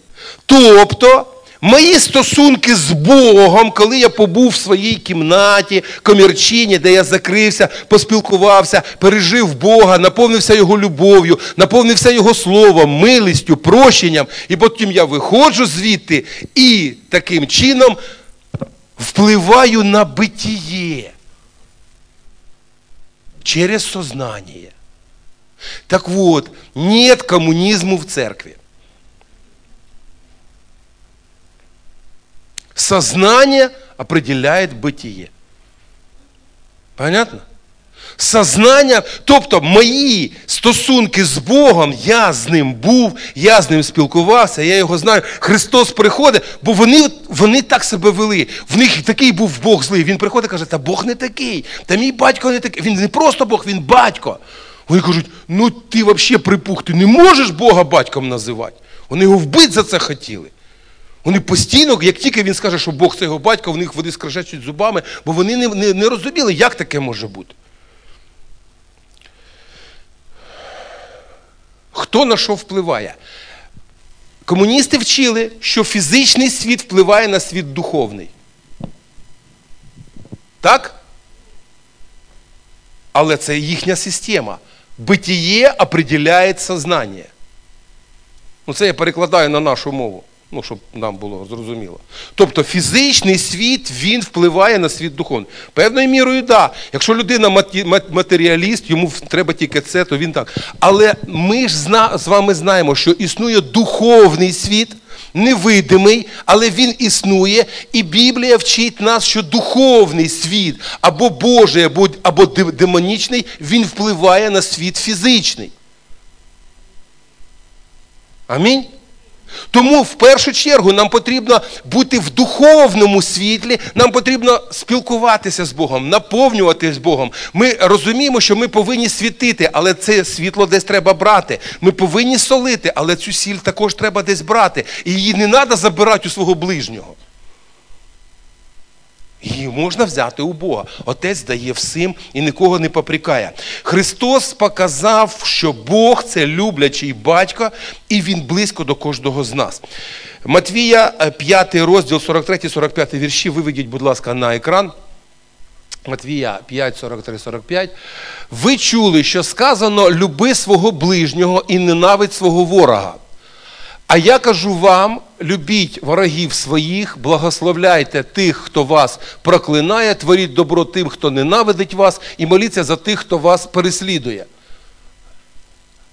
A: Тобто, мої стосунки з Богом, коли я побув в своїй кімнаті, комірчині, де я закрився, поспілкувався, пережив Бога, наповнився Його любов'ю, наповнився Його словом, милістю, прощенням, і потім я виходжу звідти і таким чином впливаю на битіє через сознание. Так вот, нет коммунизму в церкви. Сознание определяет бытие. Понятно? Сознання, тобто мої стосунки з Богом, я з ним був, я з ним спілкувався, я його знаю. Христос приходить, бо вони вони так себе вели. В них такий був Бог злий. Він приходить і каже, та Бог не такий, та мій батько не такий. Він не просто Бог, він батько. Вони кажуть, ну ти взагалі припух, ти не можеш Бога батьком називати. Вони його вбити за це хотіли. Вони постійно, як тільки він скаже, що Бог це його батько, в них вони скрежечуть зубами, бо вони не, не, не розуміли, як таке може бути. Хто на що впливає? Комуністи вчили, що фізичний світ впливає на світ духовний. Так? Але це їхня система. Битіє определяє сознання. Ну, це я перекладаю на нашу мову ну, щоб нам було зрозуміло. Тобто фізичний світ він впливає на світ духовний. Певною мірою, так. Да. Якщо людина матеріаліст, йому треба тільки це, то він так. Але ми ж з вами знаємо, що існує духовний світ. Невидимий, але він існує, і Біблія вчить нас, що духовний світ або Божий, або або демонічний, він впливає на світ фізичний. Амінь. Тому в першу чергу нам потрібно бути в духовному світлі, нам потрібно спілкуватися з Богом, наповнюватися з Богом. Ми розуміємо, що ми повинні світити, але це світло десь треба брати. Ми повинні солити, але цю сіль також треба десь брати. І її не треба забирати у свого ближнього. Її можна взяти у Бога. Отець дає всім і нікого не попрікає. Христос показав, що Бог це люблячий батько, і Він близько до кожного з нас. Матвія, 5 е, розділ, 43-45 вірші. Виведіть, будь ласка, на екран. Матвія 5, 43, 45. Ви чули, що сказано: люби свого ближнього і ненавидь свого ворога. А я кажу вам: любіть ворогів своїх, благословляйте тих, хто вас проклинає, творіть добро тим, хто ненавидить вас, і моліться за тих, хто вас переслідує.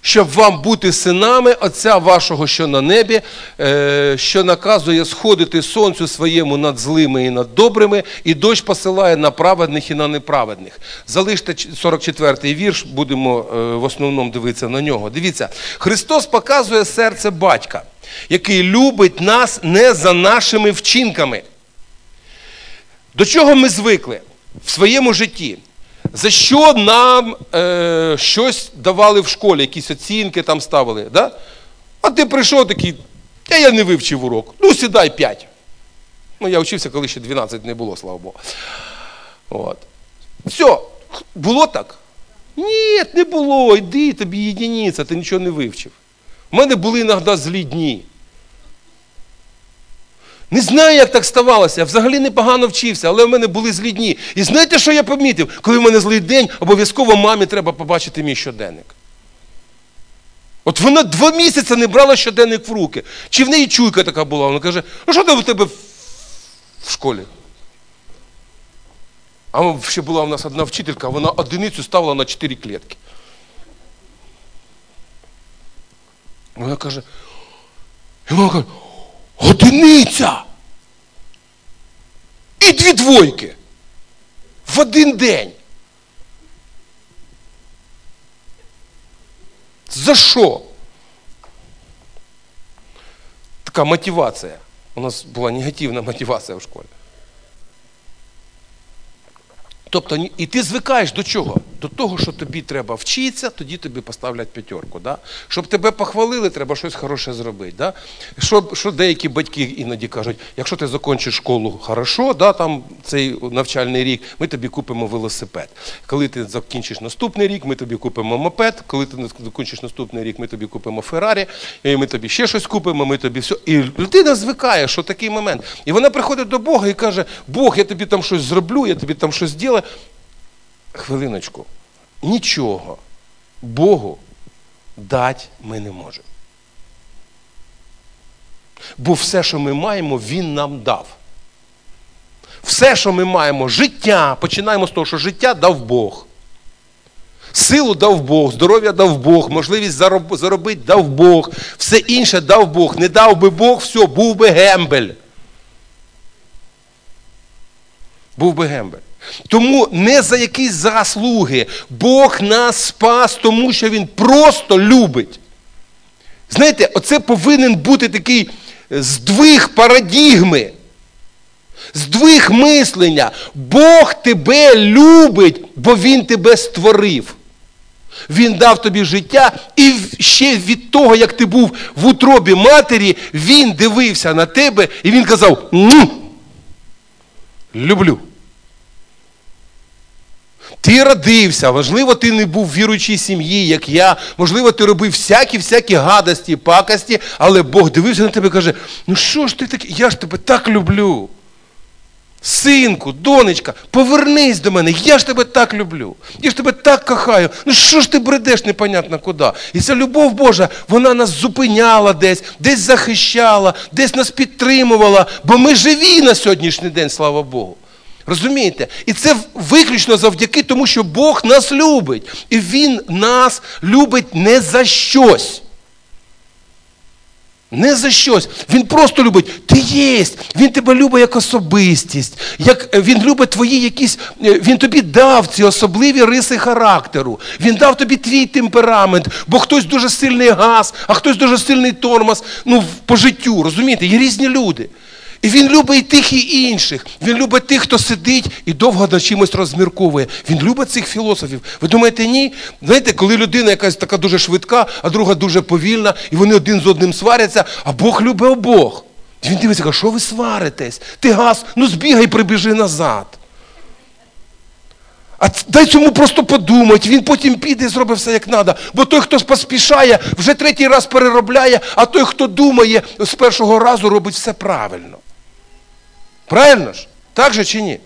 A: Щоб вам бути синами Отця вашого, що на небі, е, що наказує сходити сонцю своєму над злими і над добрими, і дощ посилає на праведних і на неправедних. Залиште 44-й вірш, будемо е, в основному дивитися на нього. Дивіться, Христос показує серце батька який любить нас не за нашими вчинками. До чого ми звикли в своєму житті? За що нам е, щось давали в школі, якісь оцінки там ставили? Да? А ти прийшов такий, я, я не вивчив урок. Ну, сідай 5. Ну, я вчився, коли ще 12 не було, слава Богу. От. Все, було так? Ні, не було. Йди, тобі єдиниця, ти нічого не вивчив. У мене були іноді злі дні. Не знаю, як так ставалося. Я взагалі непогано вчився, але в мене були злі дні. І знаєте, що я помітив? Коли в мене злий день, обов'язково мамі треба побачити мій щоденник. От вона два місяці не брала щоденник в руки. Чи в неї чуйка така була? Вона каже, ну що там у тебе в школі? А ще була у нас одна вчителька, вона одиницю ставила на чотири клітки. Вона каже, і вона каже, одиниця. І дві двойки. В один день. За що? Така мотивація. У нас була негативна мотивація в школі. Тобто, і ти звикаєш до чого? До того, що тобі треба вчитися, тоді тобі поставлять п'ятерку. Да? Щоб тебе похвалили, треба щось хороше зробити. Да? Що, що деякі батьки іноді кажуть, якщо ти закінчиш школу хорошо, да, там цей навчальний рік, ми тобі купимо велосипед. Коли ти закінчиш наступний рік, ми тобі купимо мопед. Коли ти закінчиш наступний рік, ми тобі купимо Феррарі, і ми тобі ще щось купимо, ми тобі все. І людина звикає, що такий момент. І вона приходить до Бога і каже: Бог, я тобі там щось зроблю, я тобі там щось Хвилиночку, нічого Богу дати ми не можемо. Бо все, що ми маємо, Він нам дав. Все, що ми маємо, життя, починаємо з того, що життя дав Бог. Силу дав Бог, здоров'я дав Бог, можливість зароб, заробити дав Бог, все інше дав Бог. Не дав би Бог, все, був би гембель. Був би гембель. Тому не за якісь заслуги. Бог нас спас, тому що Він просто любить. Знаєте, оце повинен бути такий здвиг парадігми, здвиг мислення. Бог тебе любить, бо Він тебе створив. Він дав тобі життя, і ще від того, як ти був в утробі матері, він дивився на тебе і він казав: люблю. Ти родився, можливо, ти не був в віруючій сім'ї, як я, можливо, ти робив всякі-всякі гадості, пакості, але Бог дивився на тебе і каже: ну що ж ти такий, я ж тебе так люблю. Синку, донечка, повернись до мене, я ж тебе так люблю, я ж тебе так кохаю. Ну що ж ти бредеш, непонятно куди? І ця любов Божа, вона нас зупиняла десь, десь захищала, десь нас підтримувала, бо ми живі на сьогоднішній день, слава Богу. Розумієте? І це виключно завдяки тому, що Бог нас любить. І Він нас любить не за щось. Не за щось. Він просто любить. Ти єсть. Він тебе любить як особистість. Як Він любить твої якісь. Він тобі дав ці особливі риси характеру. Він дав тобі твій темперамент, бо хтось дуже сильний газ, а хтось дуже сильний тормоз. Ну, по життю. Розумієте? Є різні люди. І він любить тих, і інших. Він любить тих, хто сидить і довго над чимось розмірковує. Він любить цих філософів. Ви думаєте, ні? Знаєте, коли людина якась така дуже швидка, а друга дуже повільна, і вони один з одним сваряться, а Бог любить обох. Він дивиться, каже, що ви сваритесь? Ти газ, ну збігай, прибіжи назад. А дай цьому просто подумати, він потім піде і зробить все як треба. Бо той, хто поспішає, вже третій раз переробляє, а той, хто думає, з першого разу робить все правильно. Правильно ж? Так же чи ні?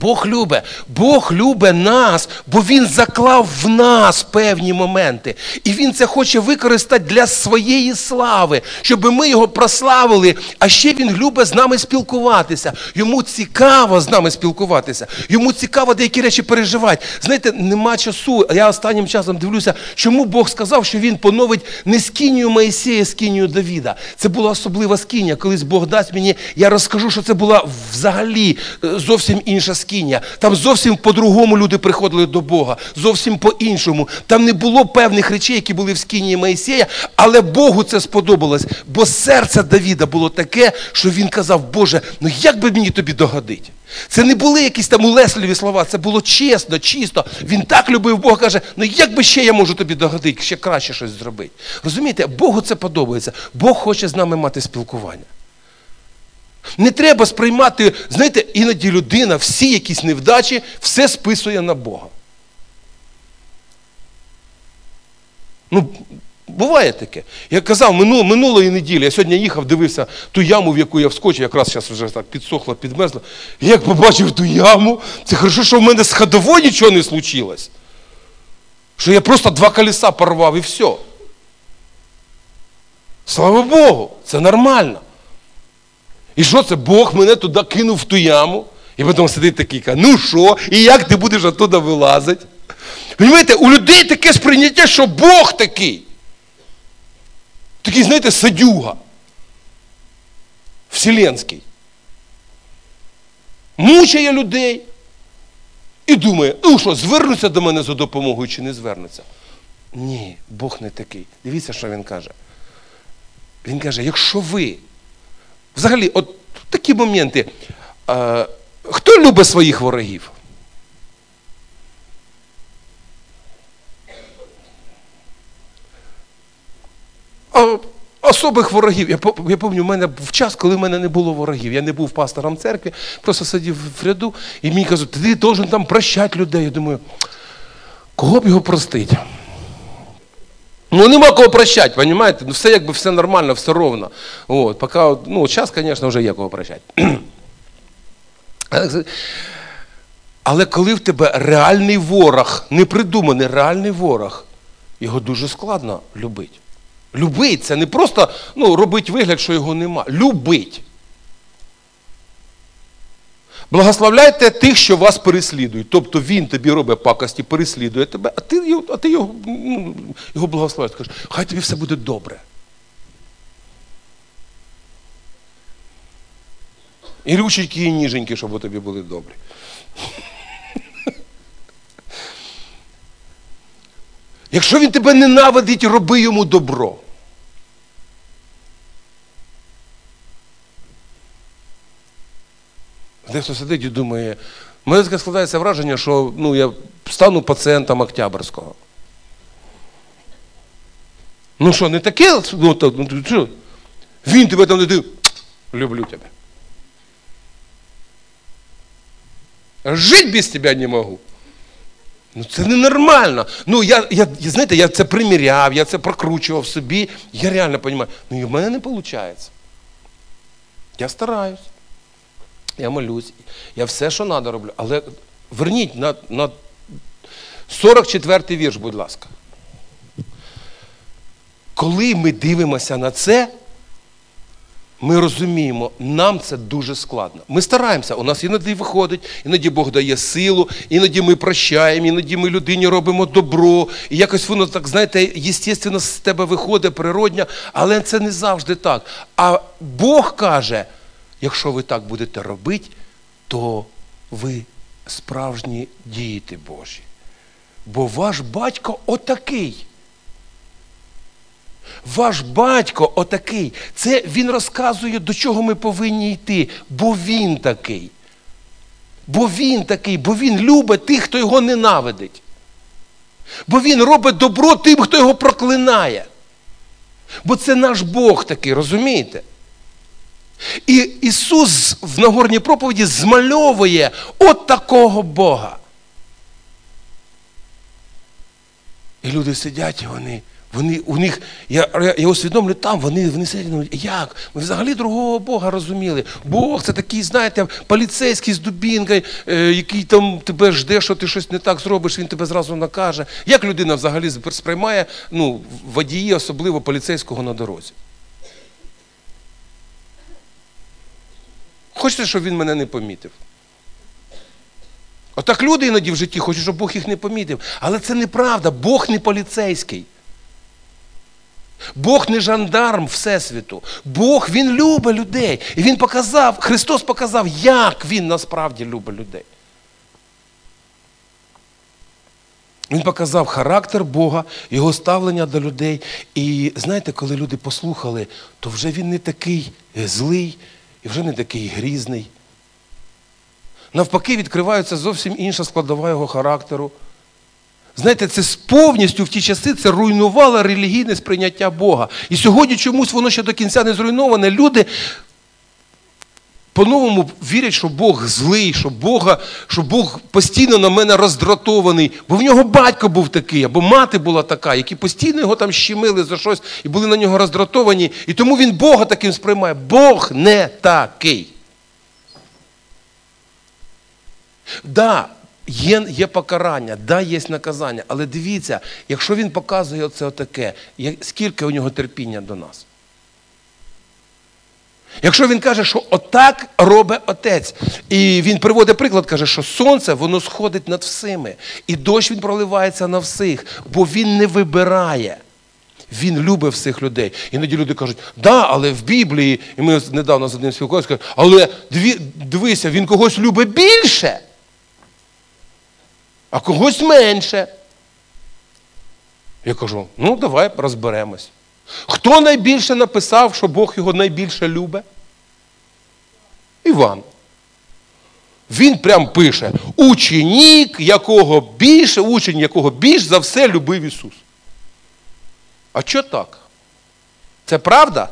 A: Бог любить. Бог любить нас, бо Він заклав в нас певні моменти. І Він це хоче використати для своєї слави, щоб ми його прославили. А ще Він любить з нами спілкуватися. Йому цікаво з нами спілкуватися. Йому цікаво деякі речі переживати. Знаєте, нема часу. Я останнім часом дивлюся, чому Бог сказав, що Він поновить не скинію Моїсея, скинію Давіда. Це була особлива скиня. Колись Бог дасть мені, я розкажу, що це була взагалі е, зовсім інша скиня скиня. Там зовсім по-другому люди приходили до Бога, зовсім по-іншому. Там не було певних речей, які були в скині Моїсея, але Богу це сподобалось. Бо серце Давіда було таке, що він казав, Боже, ну як би мені тобі догодити? Це не були якісь там улесливі слова, це було чесно, чисто. Він так любив Бога, каже, ну як би ще я можу тобі догодити, ще краще щось зробити. Розумієте, Богу це подобається. Бог хоче з нами мати спілкування. Не треба сприймати, знаєте, іноді людина, всі якісь невдачі, все списує на Бога. Ну, буває таке. Я казав, минуло, минулої неділі, я сьогодні їхав, дивився ту яму, в яку я вскочив, якраз зараз вже так підсохла, підмерзла. Як побачив ту яму, це хорошо, що в мене з ходовою нічого не случилось. Що я просто два колеса порвав і все. Слава Богу, це нормально. І що це? Бог мене туди кинув в ту яму. І потім сидить такий, каже, ну що, і як ти будеш оттуда вилазити? Розумієте, у людей таке сприйняття, що Бог такий. Такий, знаєте, садюга. Вселенський. Мучає людей. І думає, ну що, звернуться до мене за допомогою чи не звернуться? Ні, Бог не такий. Дивіться, що він каже. Він каже, якщо ви Взагалі, от такі моменти. Е, Хто любить своїх ворогів? А особих ворогів. Я я пам'ятаю, в мене в час, коли в мене не було ворогів. Я не був пастором церкви, просто сидів в ряду і мені кажуть, ти повинен там прощати людей. Я думаю, кого б його простити? Ну, нема кого прощати, розумієте? Ну, все якби все нормально, все ровно. От, поки, ну, зараз, звісно, вже є кого прощати. Але- Але коли в тебе реальний ворог, не придуманий реальний ворог, його дуже складно любити. Любить це не просто ну, робить вигляд, що його нема. Любить. Благословляйте тих, що вас переслідують. Тобто він тобі робить пакості, переслідує тебе, а ти, його- а ти його, ну, його благословляєш. Кажеш, хай тобі все буде добре. І рученьки, і ніженьки, щоб тобі були добрі. Якщо він тебе ненавидить, роби йому добро. Дехто сидить і думає, мене таке складається враження, що ну, я стану пацієнтом Октябрського. Ну що, не таке? Ну, то, ну, що? Він тебе там не див. Люблю тебе. Жить без тебе не можу. Ну це ненормально. Ну, я, я, знаєте, я це приміряв, я це прокручував собі. Я реально розумію, ну і в мене не виходить. Я стараюсь. Я молюсь, я все, що треба, роблю. Але верніть на, на 44-й вірш, будь ласка. Коли ми дивимося на це, ми розуміємо, нам це дуже складно. Ми стараємося, у нас іноді виходить, іноді Бог дає силу, іноді ми прощаємо, іноді ми людині робимо добро. І якось воно так, знаєте, єстественно, з тебе виходить природньо, але це не завжди так. А Бог каже, якщо ви так будете робити, то ви справжні діти Божі. Бо ваш батько отакий. Ваш батько отакий. Це він розказує, до чого ми повинні йти, бо він такий. Бо він такий, бо він любить тих, хто його ненавидить. Бо він робить добро тим, хто його проклинає. Бо це наш Бог такий, розумієте? І Ісус в Нагорній проповіді змальовує от такого Бога. І люди сидять, і вони, вони у них, я, я, усвідомлю там, вони, вони сидять, думають, як? Ми взагалі другого Бога розуміли. Бог це такий, знаєте, поліцейський з дубінкою, е, який там тебе жде, що ти щось не так зробиш, він тебе зразу накаже. Як людина взагалі сприймає ну, водії, особливо поліцейського на дорозі? Хочете, щоб він мене не помітив? Отак люди іноді в житті хочуть, щоб Бог їх не помітив. Але це неправда. Бог не поліцейський. Бог не жандарм Всесвіту. Бог Він любить людей. І Він показав, Христос показав, як Він насправді любить людей. Він показав характер Бога, його ставлення до людей. І знаєте, коли люди послухали, то вже він не такий злий і вже не такий грізний. Навпаки, відкривається зовсім інша складова його характеру. Знаєте, це повністю в ті часи це руйнувало релігійне сприйняття Бога. І сьогодні чомусь воно ще до кінця не зруйноване. Люди по-новому вірять, що Бог злий, що, Бога, що Бог постійно на мене роздратований, бо в нього батько був такий, або мати була така, які постійно його там щемили за щось і були на нього роздратовані. І тому він Бога таким сприймає. Бог не такий. Да, є, є покарання, да, є наказання, але дивіться, якщо він показує оце отаке, скільки у нього терпіння до нас? Якщо він каже, що отак робить отець, і він приводить приклад, каже, що сонце воно сходить над всіми, і дощ він проливається на всіх, бо він не вибирає. Він любить всіх людей. Іноді люди кажуть, да, але в Біблії, і ми недавно з одним спілкувалися, але дивися, він когось любить більше, а когось менше. Я кажу, ну давай розберемось. Хто найбільше написав, що Бог його найбільше любить? Іван. Він прям пише: ученік, якого більше, учень, якого більш за все любив Ісус. А що так? Це правда?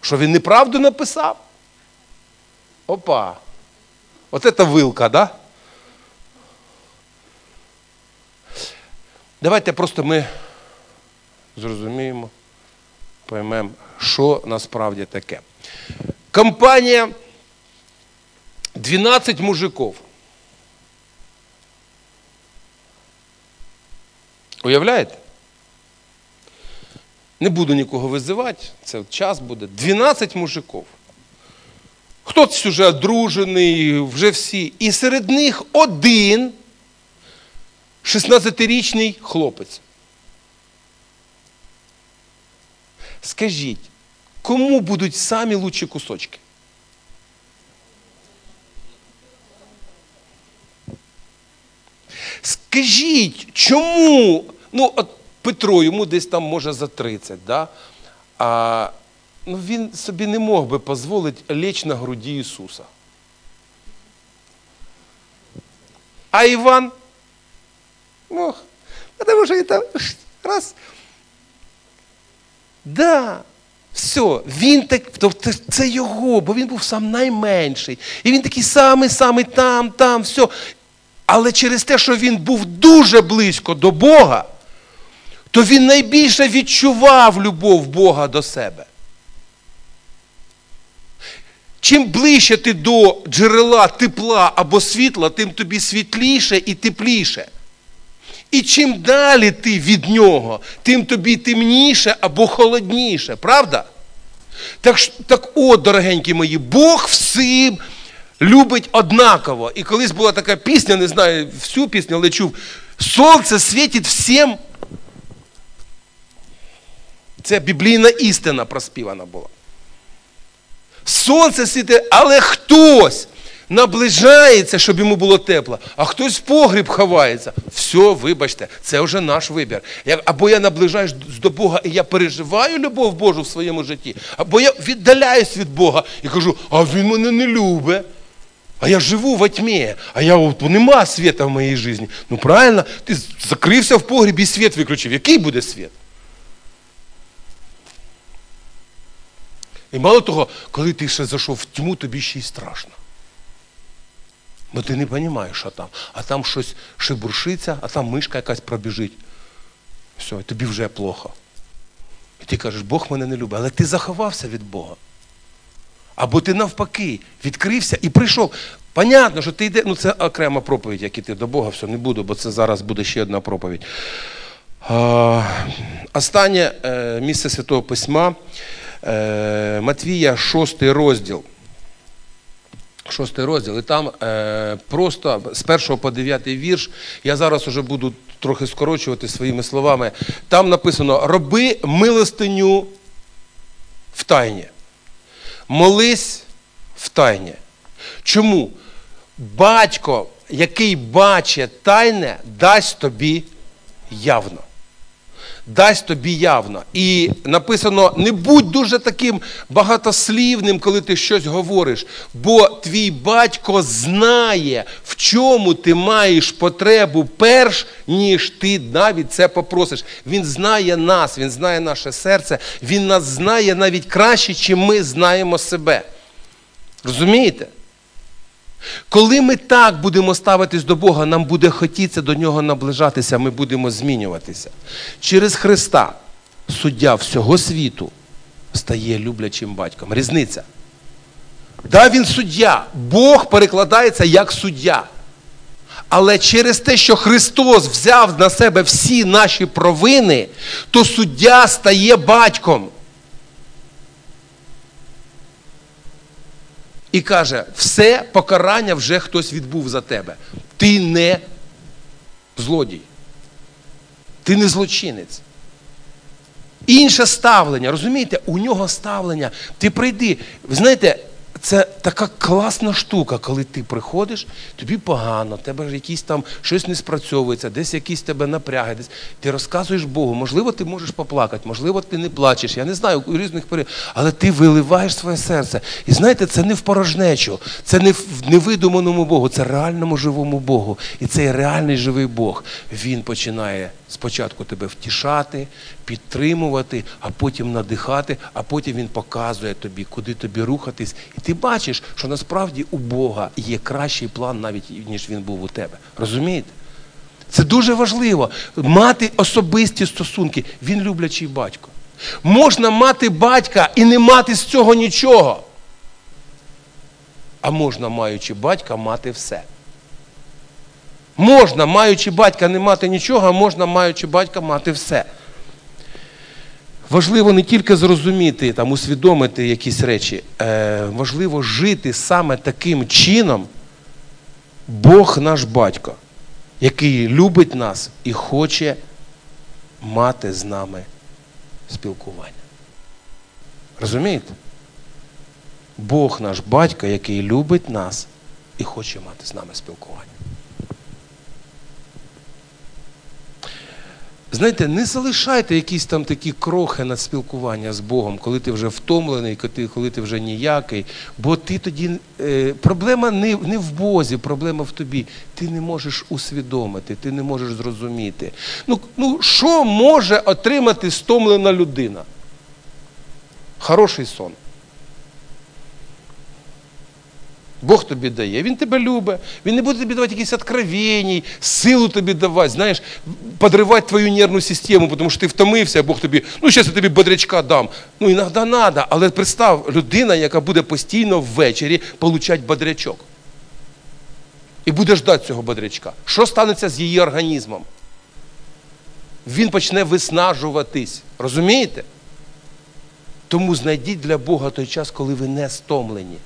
A: Що він неправду написав? Опа. От це вилка, да? Давайте просто ми зрозуміємо, поймемо, що насправді таке. Компанія 12 мужиків. Уявляєте? Не буду нікого визивати, це час буде. 12 мужиків. Хтось вже одружений, вже всі. І серед них один 16-річний хлопець. Скажіть, кому будуть самі лучші кусочки? Скажіть, чому? Ну, от Петро йому десь там може за 30, да? а ну, він собі не мог би дозволити лечь на груді Ісуса. А Іван мог. Тому що і там раз. Да. Все, він так, тобто це його, бо він був сам найменший. І він такий самий-самий там, там, все. Але через те, що він був дуже близько до Бога, то він найбільше відчував любов Бога до себе. Чим ближче ти до джерела тепла або світла, тим тобі світліше і тепліше. І чим далі ти від нього, тим тобі темніше або холодніше, правда? Так так от, дорогенькі мої, Бог всім любить однаково. І колись була така пісня, не знаю всю пісню, але чув, сонце світить всім. Це біблійна істина проспівана була. Сонце світить, але хтось наближається, щоб йому було тепло, а хтось в погріб ховається. Все, вибачте, це вже наш вибір. Або я наближаюсь до Бога і я переживаю любов Божу в своєму житті, або я віддаляюсь від Бога і кажу, а він мене не любить. А я живу во тьмі, а я от, нема світа в моїй житті. Ну правильно, ти закрився в погрібі і світ виключив. Який буде світ? І мало того, коли ти ще зайшов в тьму, тобі ще й страшно. Бо ти не розумієш, що там. А там щось шибуршиться, а там мишка якась пробіжить. Все, тобі вже плохо. І ти кажеш, Бог мене не любить. Але ти заховався від Бога. Або ти навпаки відкрився і прийшов. Понятно, що ти йде, ну це окрема проповідь, як іти до Бога, все не буду, бо це зараз буде ще одна проповідь. А, Останнє е, місце Святого Письма. Е, Матвія, шостий розділ. Шостий розділ. І там е, просто з першого по дев'ятий вірш, я зараз уже буду трохи скорочувати своїми словами. Там написано: роби милостиню в тайні. Молись в тайні. Чому? Батько, який бачить тайне, дасть тобі явно дасть тобі явно. І написано: не будь дуже таким багатослівним, коли ти щось говориш, бо твій батько знає, в чому ти маєш потребу перш, ніж ти навіть це попросиш. Він знає нас, він знає наше серце, він нас знає навіть краще, чим ми знаємо себе. Розумієте? Коли ми так будемо ставитись до Бога, нам буде хотіться до нього наближатися, ми будемо змінюватися. Через Христа суддя всього світу стає люблячим батьком. Різниця. Да, він суддя. Бог перекладається як суддя. Але через те, що Христос взяв на себе всі наші провини, то суддя стає батьком. І каже, все покарання вже хтось відбув за тебе. Ти не злодій. Ти не злочинець. Інше ставлення, розумієте, у нього ставлення. Ти прийди. Знаєте, це така класна штука, коли ти приходиш, тобі погано, тебе якісь там щось не спрацьовується, десь якісь тебе напряги, десь ти розказуєш Богу. Можливо, ти можеш поплакати, можливо, ти не плачеш. Я не знаю у різних періодах, але ти виливаєш своє серце. І знаєте, це не в порожнечу, це не в невидуманому Богу, це реальному живому Богу. І цей реальний живий Бог він починає Спочатку тебе втішати, підтримувати, а потім надихати, а потім він показує тобі, куди тобі рухатись. І ти бачиш, що насправді у Бога є кращий план, навіть ніж він був у тебе. Розумієте? Це дуже важливо. Мати особисті стосунки. Він люблячий батько. Можна мати батька і не мати з цього нічого. А можна, маючи батька, мати все. Можна, маючи батька, не мати нічого, а можна, маючи батька, мати все. Важливо не тільки зрозуміти, там, усвідомити якісь речі, е, важливо жити саме таким чином, Бог наш батько, який любить нас і хоче мати з нами спілкування. Розумієте? Бог наш батько, який любить нас і хоче мати з нами спілкування. Знаєте, не залишайте якісь там такі крохи на спілкування з Богом, коли ти вже втомлений, коли ти вже ніякий. Бо ти тоді е, проблема не не в Бозі, проблема в тобі. Ти не можеш усвідомити, ти не можеш зрозуміти. Ну, ну що може отримати стомлена людина? Хороший сон. Бог тобі дає, Він тебе любить, Він не буде тобі давати якісь откровеній, силу тобі давати, знаєш, подривати твою нервну систему, тому що ти втомився, а Бог тобі, ну зараз я тобі бодрячка дам. Ну, іноді треба, але представ, людина, яка буде постійно ввечері получати бодрячок. І буде ждати цього бодрячка. Що станеться з її організмом? Він почне виснажуватись. Розумієте? Тому знайдіть для Бога той час, коли ви не стомлені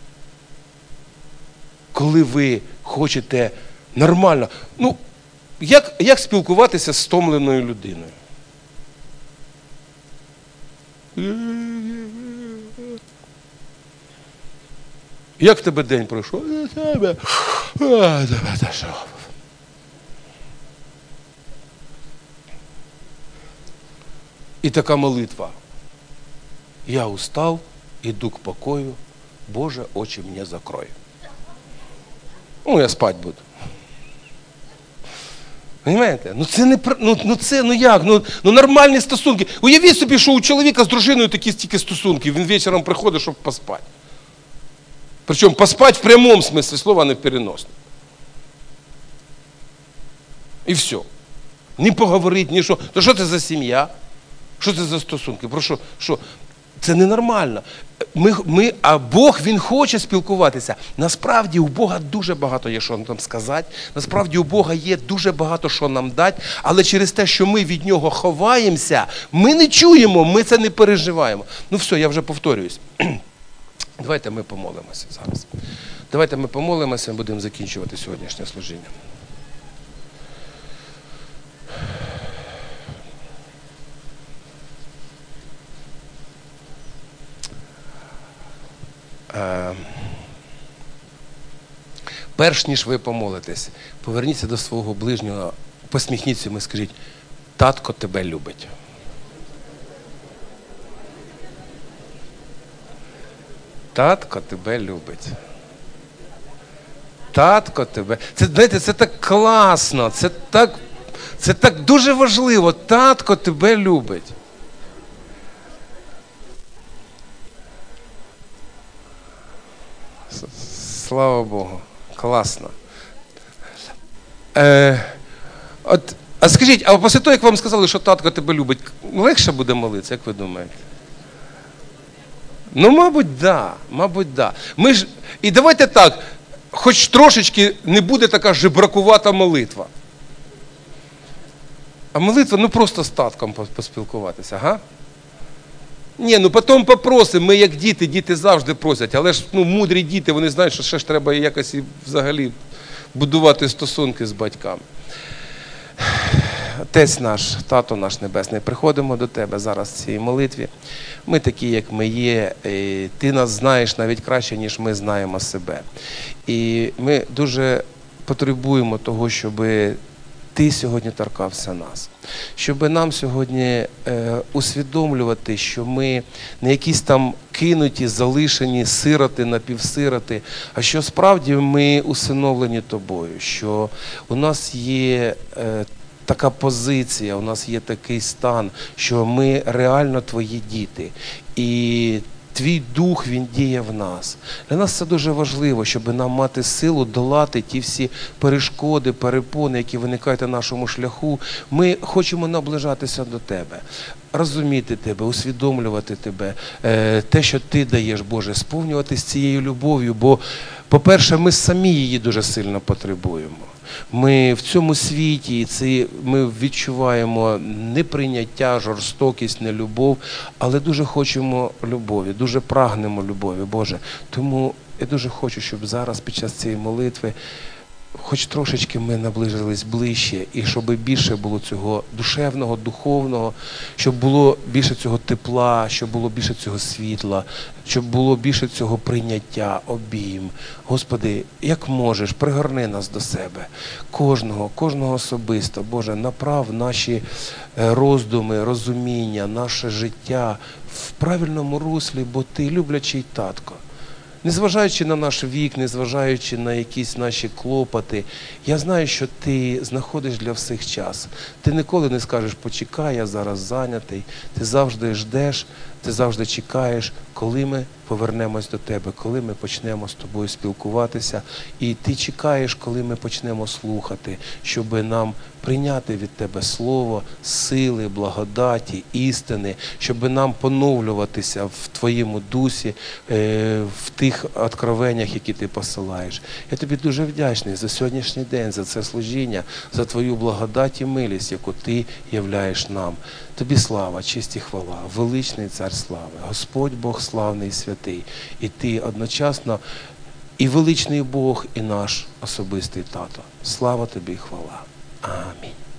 A: коли ви хочете нормально. Ну, як як спілкуватися з стомленою людиною? Як в тебе день пройшов? І така молитва. Я устав, іду к покою, Боже, очі мені закрой. Ну, я спать буду. Понимаєте? Ну це не ну, ну це, ну як? Ну ну нормальні стосунки. Уявіть собі, що у чоловіка з дружиною такі стільки стосунки, він вечором приходить, щоб поспати. Причому поспати в прямому смислі слова, а не в переносному. І все. Ні поговорити, ні що. То що це за сім'я? Що це за стосунки? Про що? що? Це ненормально. Ми, ми, А Бог Він хоче спілкуватися. Насправді у Бога дуже багато є, що нам сказати. Насправді у Бога є дуже багато що нам дати, але через те, що ми від нього ховаємося, ми не чуємо, ми це не переживаємо. Ну все, я вже повторююсь. Давайте ми помолимося зараз. Давайте ми помолимося будемо закінчувати сьогоднішнє служіння. Перш ніж ви помолитесь, поверніться до свого ближнього, посміхніться йому і скажіть, татко тебе любить. Татко тебе любить. Татко тебе. Це знаєте, це так класно, це так, це так дуже важливо. Татко тебе любить. Слава Богу. Класно. Е, от, А скажіть, а після того, як вам сказали, що татко тебе любить, легше буде молитися, як ви думаєте? Ну, мабуть, да. Мабуть, да. Ми ж, І давайте так, хоч трошечки не буде така жебракувата молитва. А молитва ну просто з татком поспілкуватися, ага? Ні, ну потім попросимо, ми як діти, діти завжди просять, але ж ну, мудрі діти, вони знають, що ще ж треба якось і взагалі будувати стосунки з батьками. Отець наш, тато наш Небесний, приходимо до Тебе зараз в цій молитві. Ми такі, як ми є, і ти нас знаєш навіть краще, ніж ми знаємо себе. І ми дуже потребуємо того, щоби ти сьогодні торкався нас, щоб нам сьогодні е, усвідомлювати, що ми не якісь там кинуті, залишені сироти, напівсироти, а що справді ми усиновлені тобою, що у нас є. Е, така позиція, у нас є такий стан, що ми реально твої діти. І Твій дух він діє в нас. Для нас це дуже важливо, щоб нам мати силу долати ті всі перешкоди, перепони, які виникають на нашому шляху. Ми хочемо наближатися до тебе, розуміти тебе, усвідомлювати тебе, е, те, що ти даєш, Боже, сповнюватись цією любов'ю. Бо, по-перше, ми самі її дуже сильно потребуємо. Ми в цьому світі це ми відчуваємо неприйняття, жорстокість, нелюбов, але дуже хочемо любові, дуже прагнемо любові, Боже. Тому я дуже хочу, щоб зараз під час цієї молитви. Хоч трошечки ми наближились ближче, і щоб більше було цього душевного, духовного, щоб було більше цього тепла, щоб було більше цього світла, щоб було більше цього прийняття, обійм. Господи, як можеш, пригорни нас до себе, кожного, кожного особисто, Боже, направ наші е, роздуми, розуміння, наше життя в правильному руслі, бо ти люблячий татко. Незважаючи на наш вік, незважаючи на якісь наші клопоти, я знаю, що ти знаходиш для всіх час. Ти ніколи не скажеш, почекай, я зараз зайнятий. Ти завжди ждеш, ти завжди чекаєш, коли ми повернемось до тебе, коли ми почнемо з тобою спілкуватися. І ти чекаєш, коли ми почнемо слухати, щоб нам прийняти від тебе слово, сили, благодаті, істини, щоб нам поновлюватися в твоєму дусі, е, в тих откровеннях, які ти посилаєш. Я тобі дуже вдячний за сьогоднішній день, за це служіння, за твою благодать і милість, яку ти являєш нам. Тобі слава, честь і хвала, величний цар слави, Господь Бог славний і святий. І ти одночасно і величний Бог, і наш особистий тато. Слава тобі і хвала. Амінь.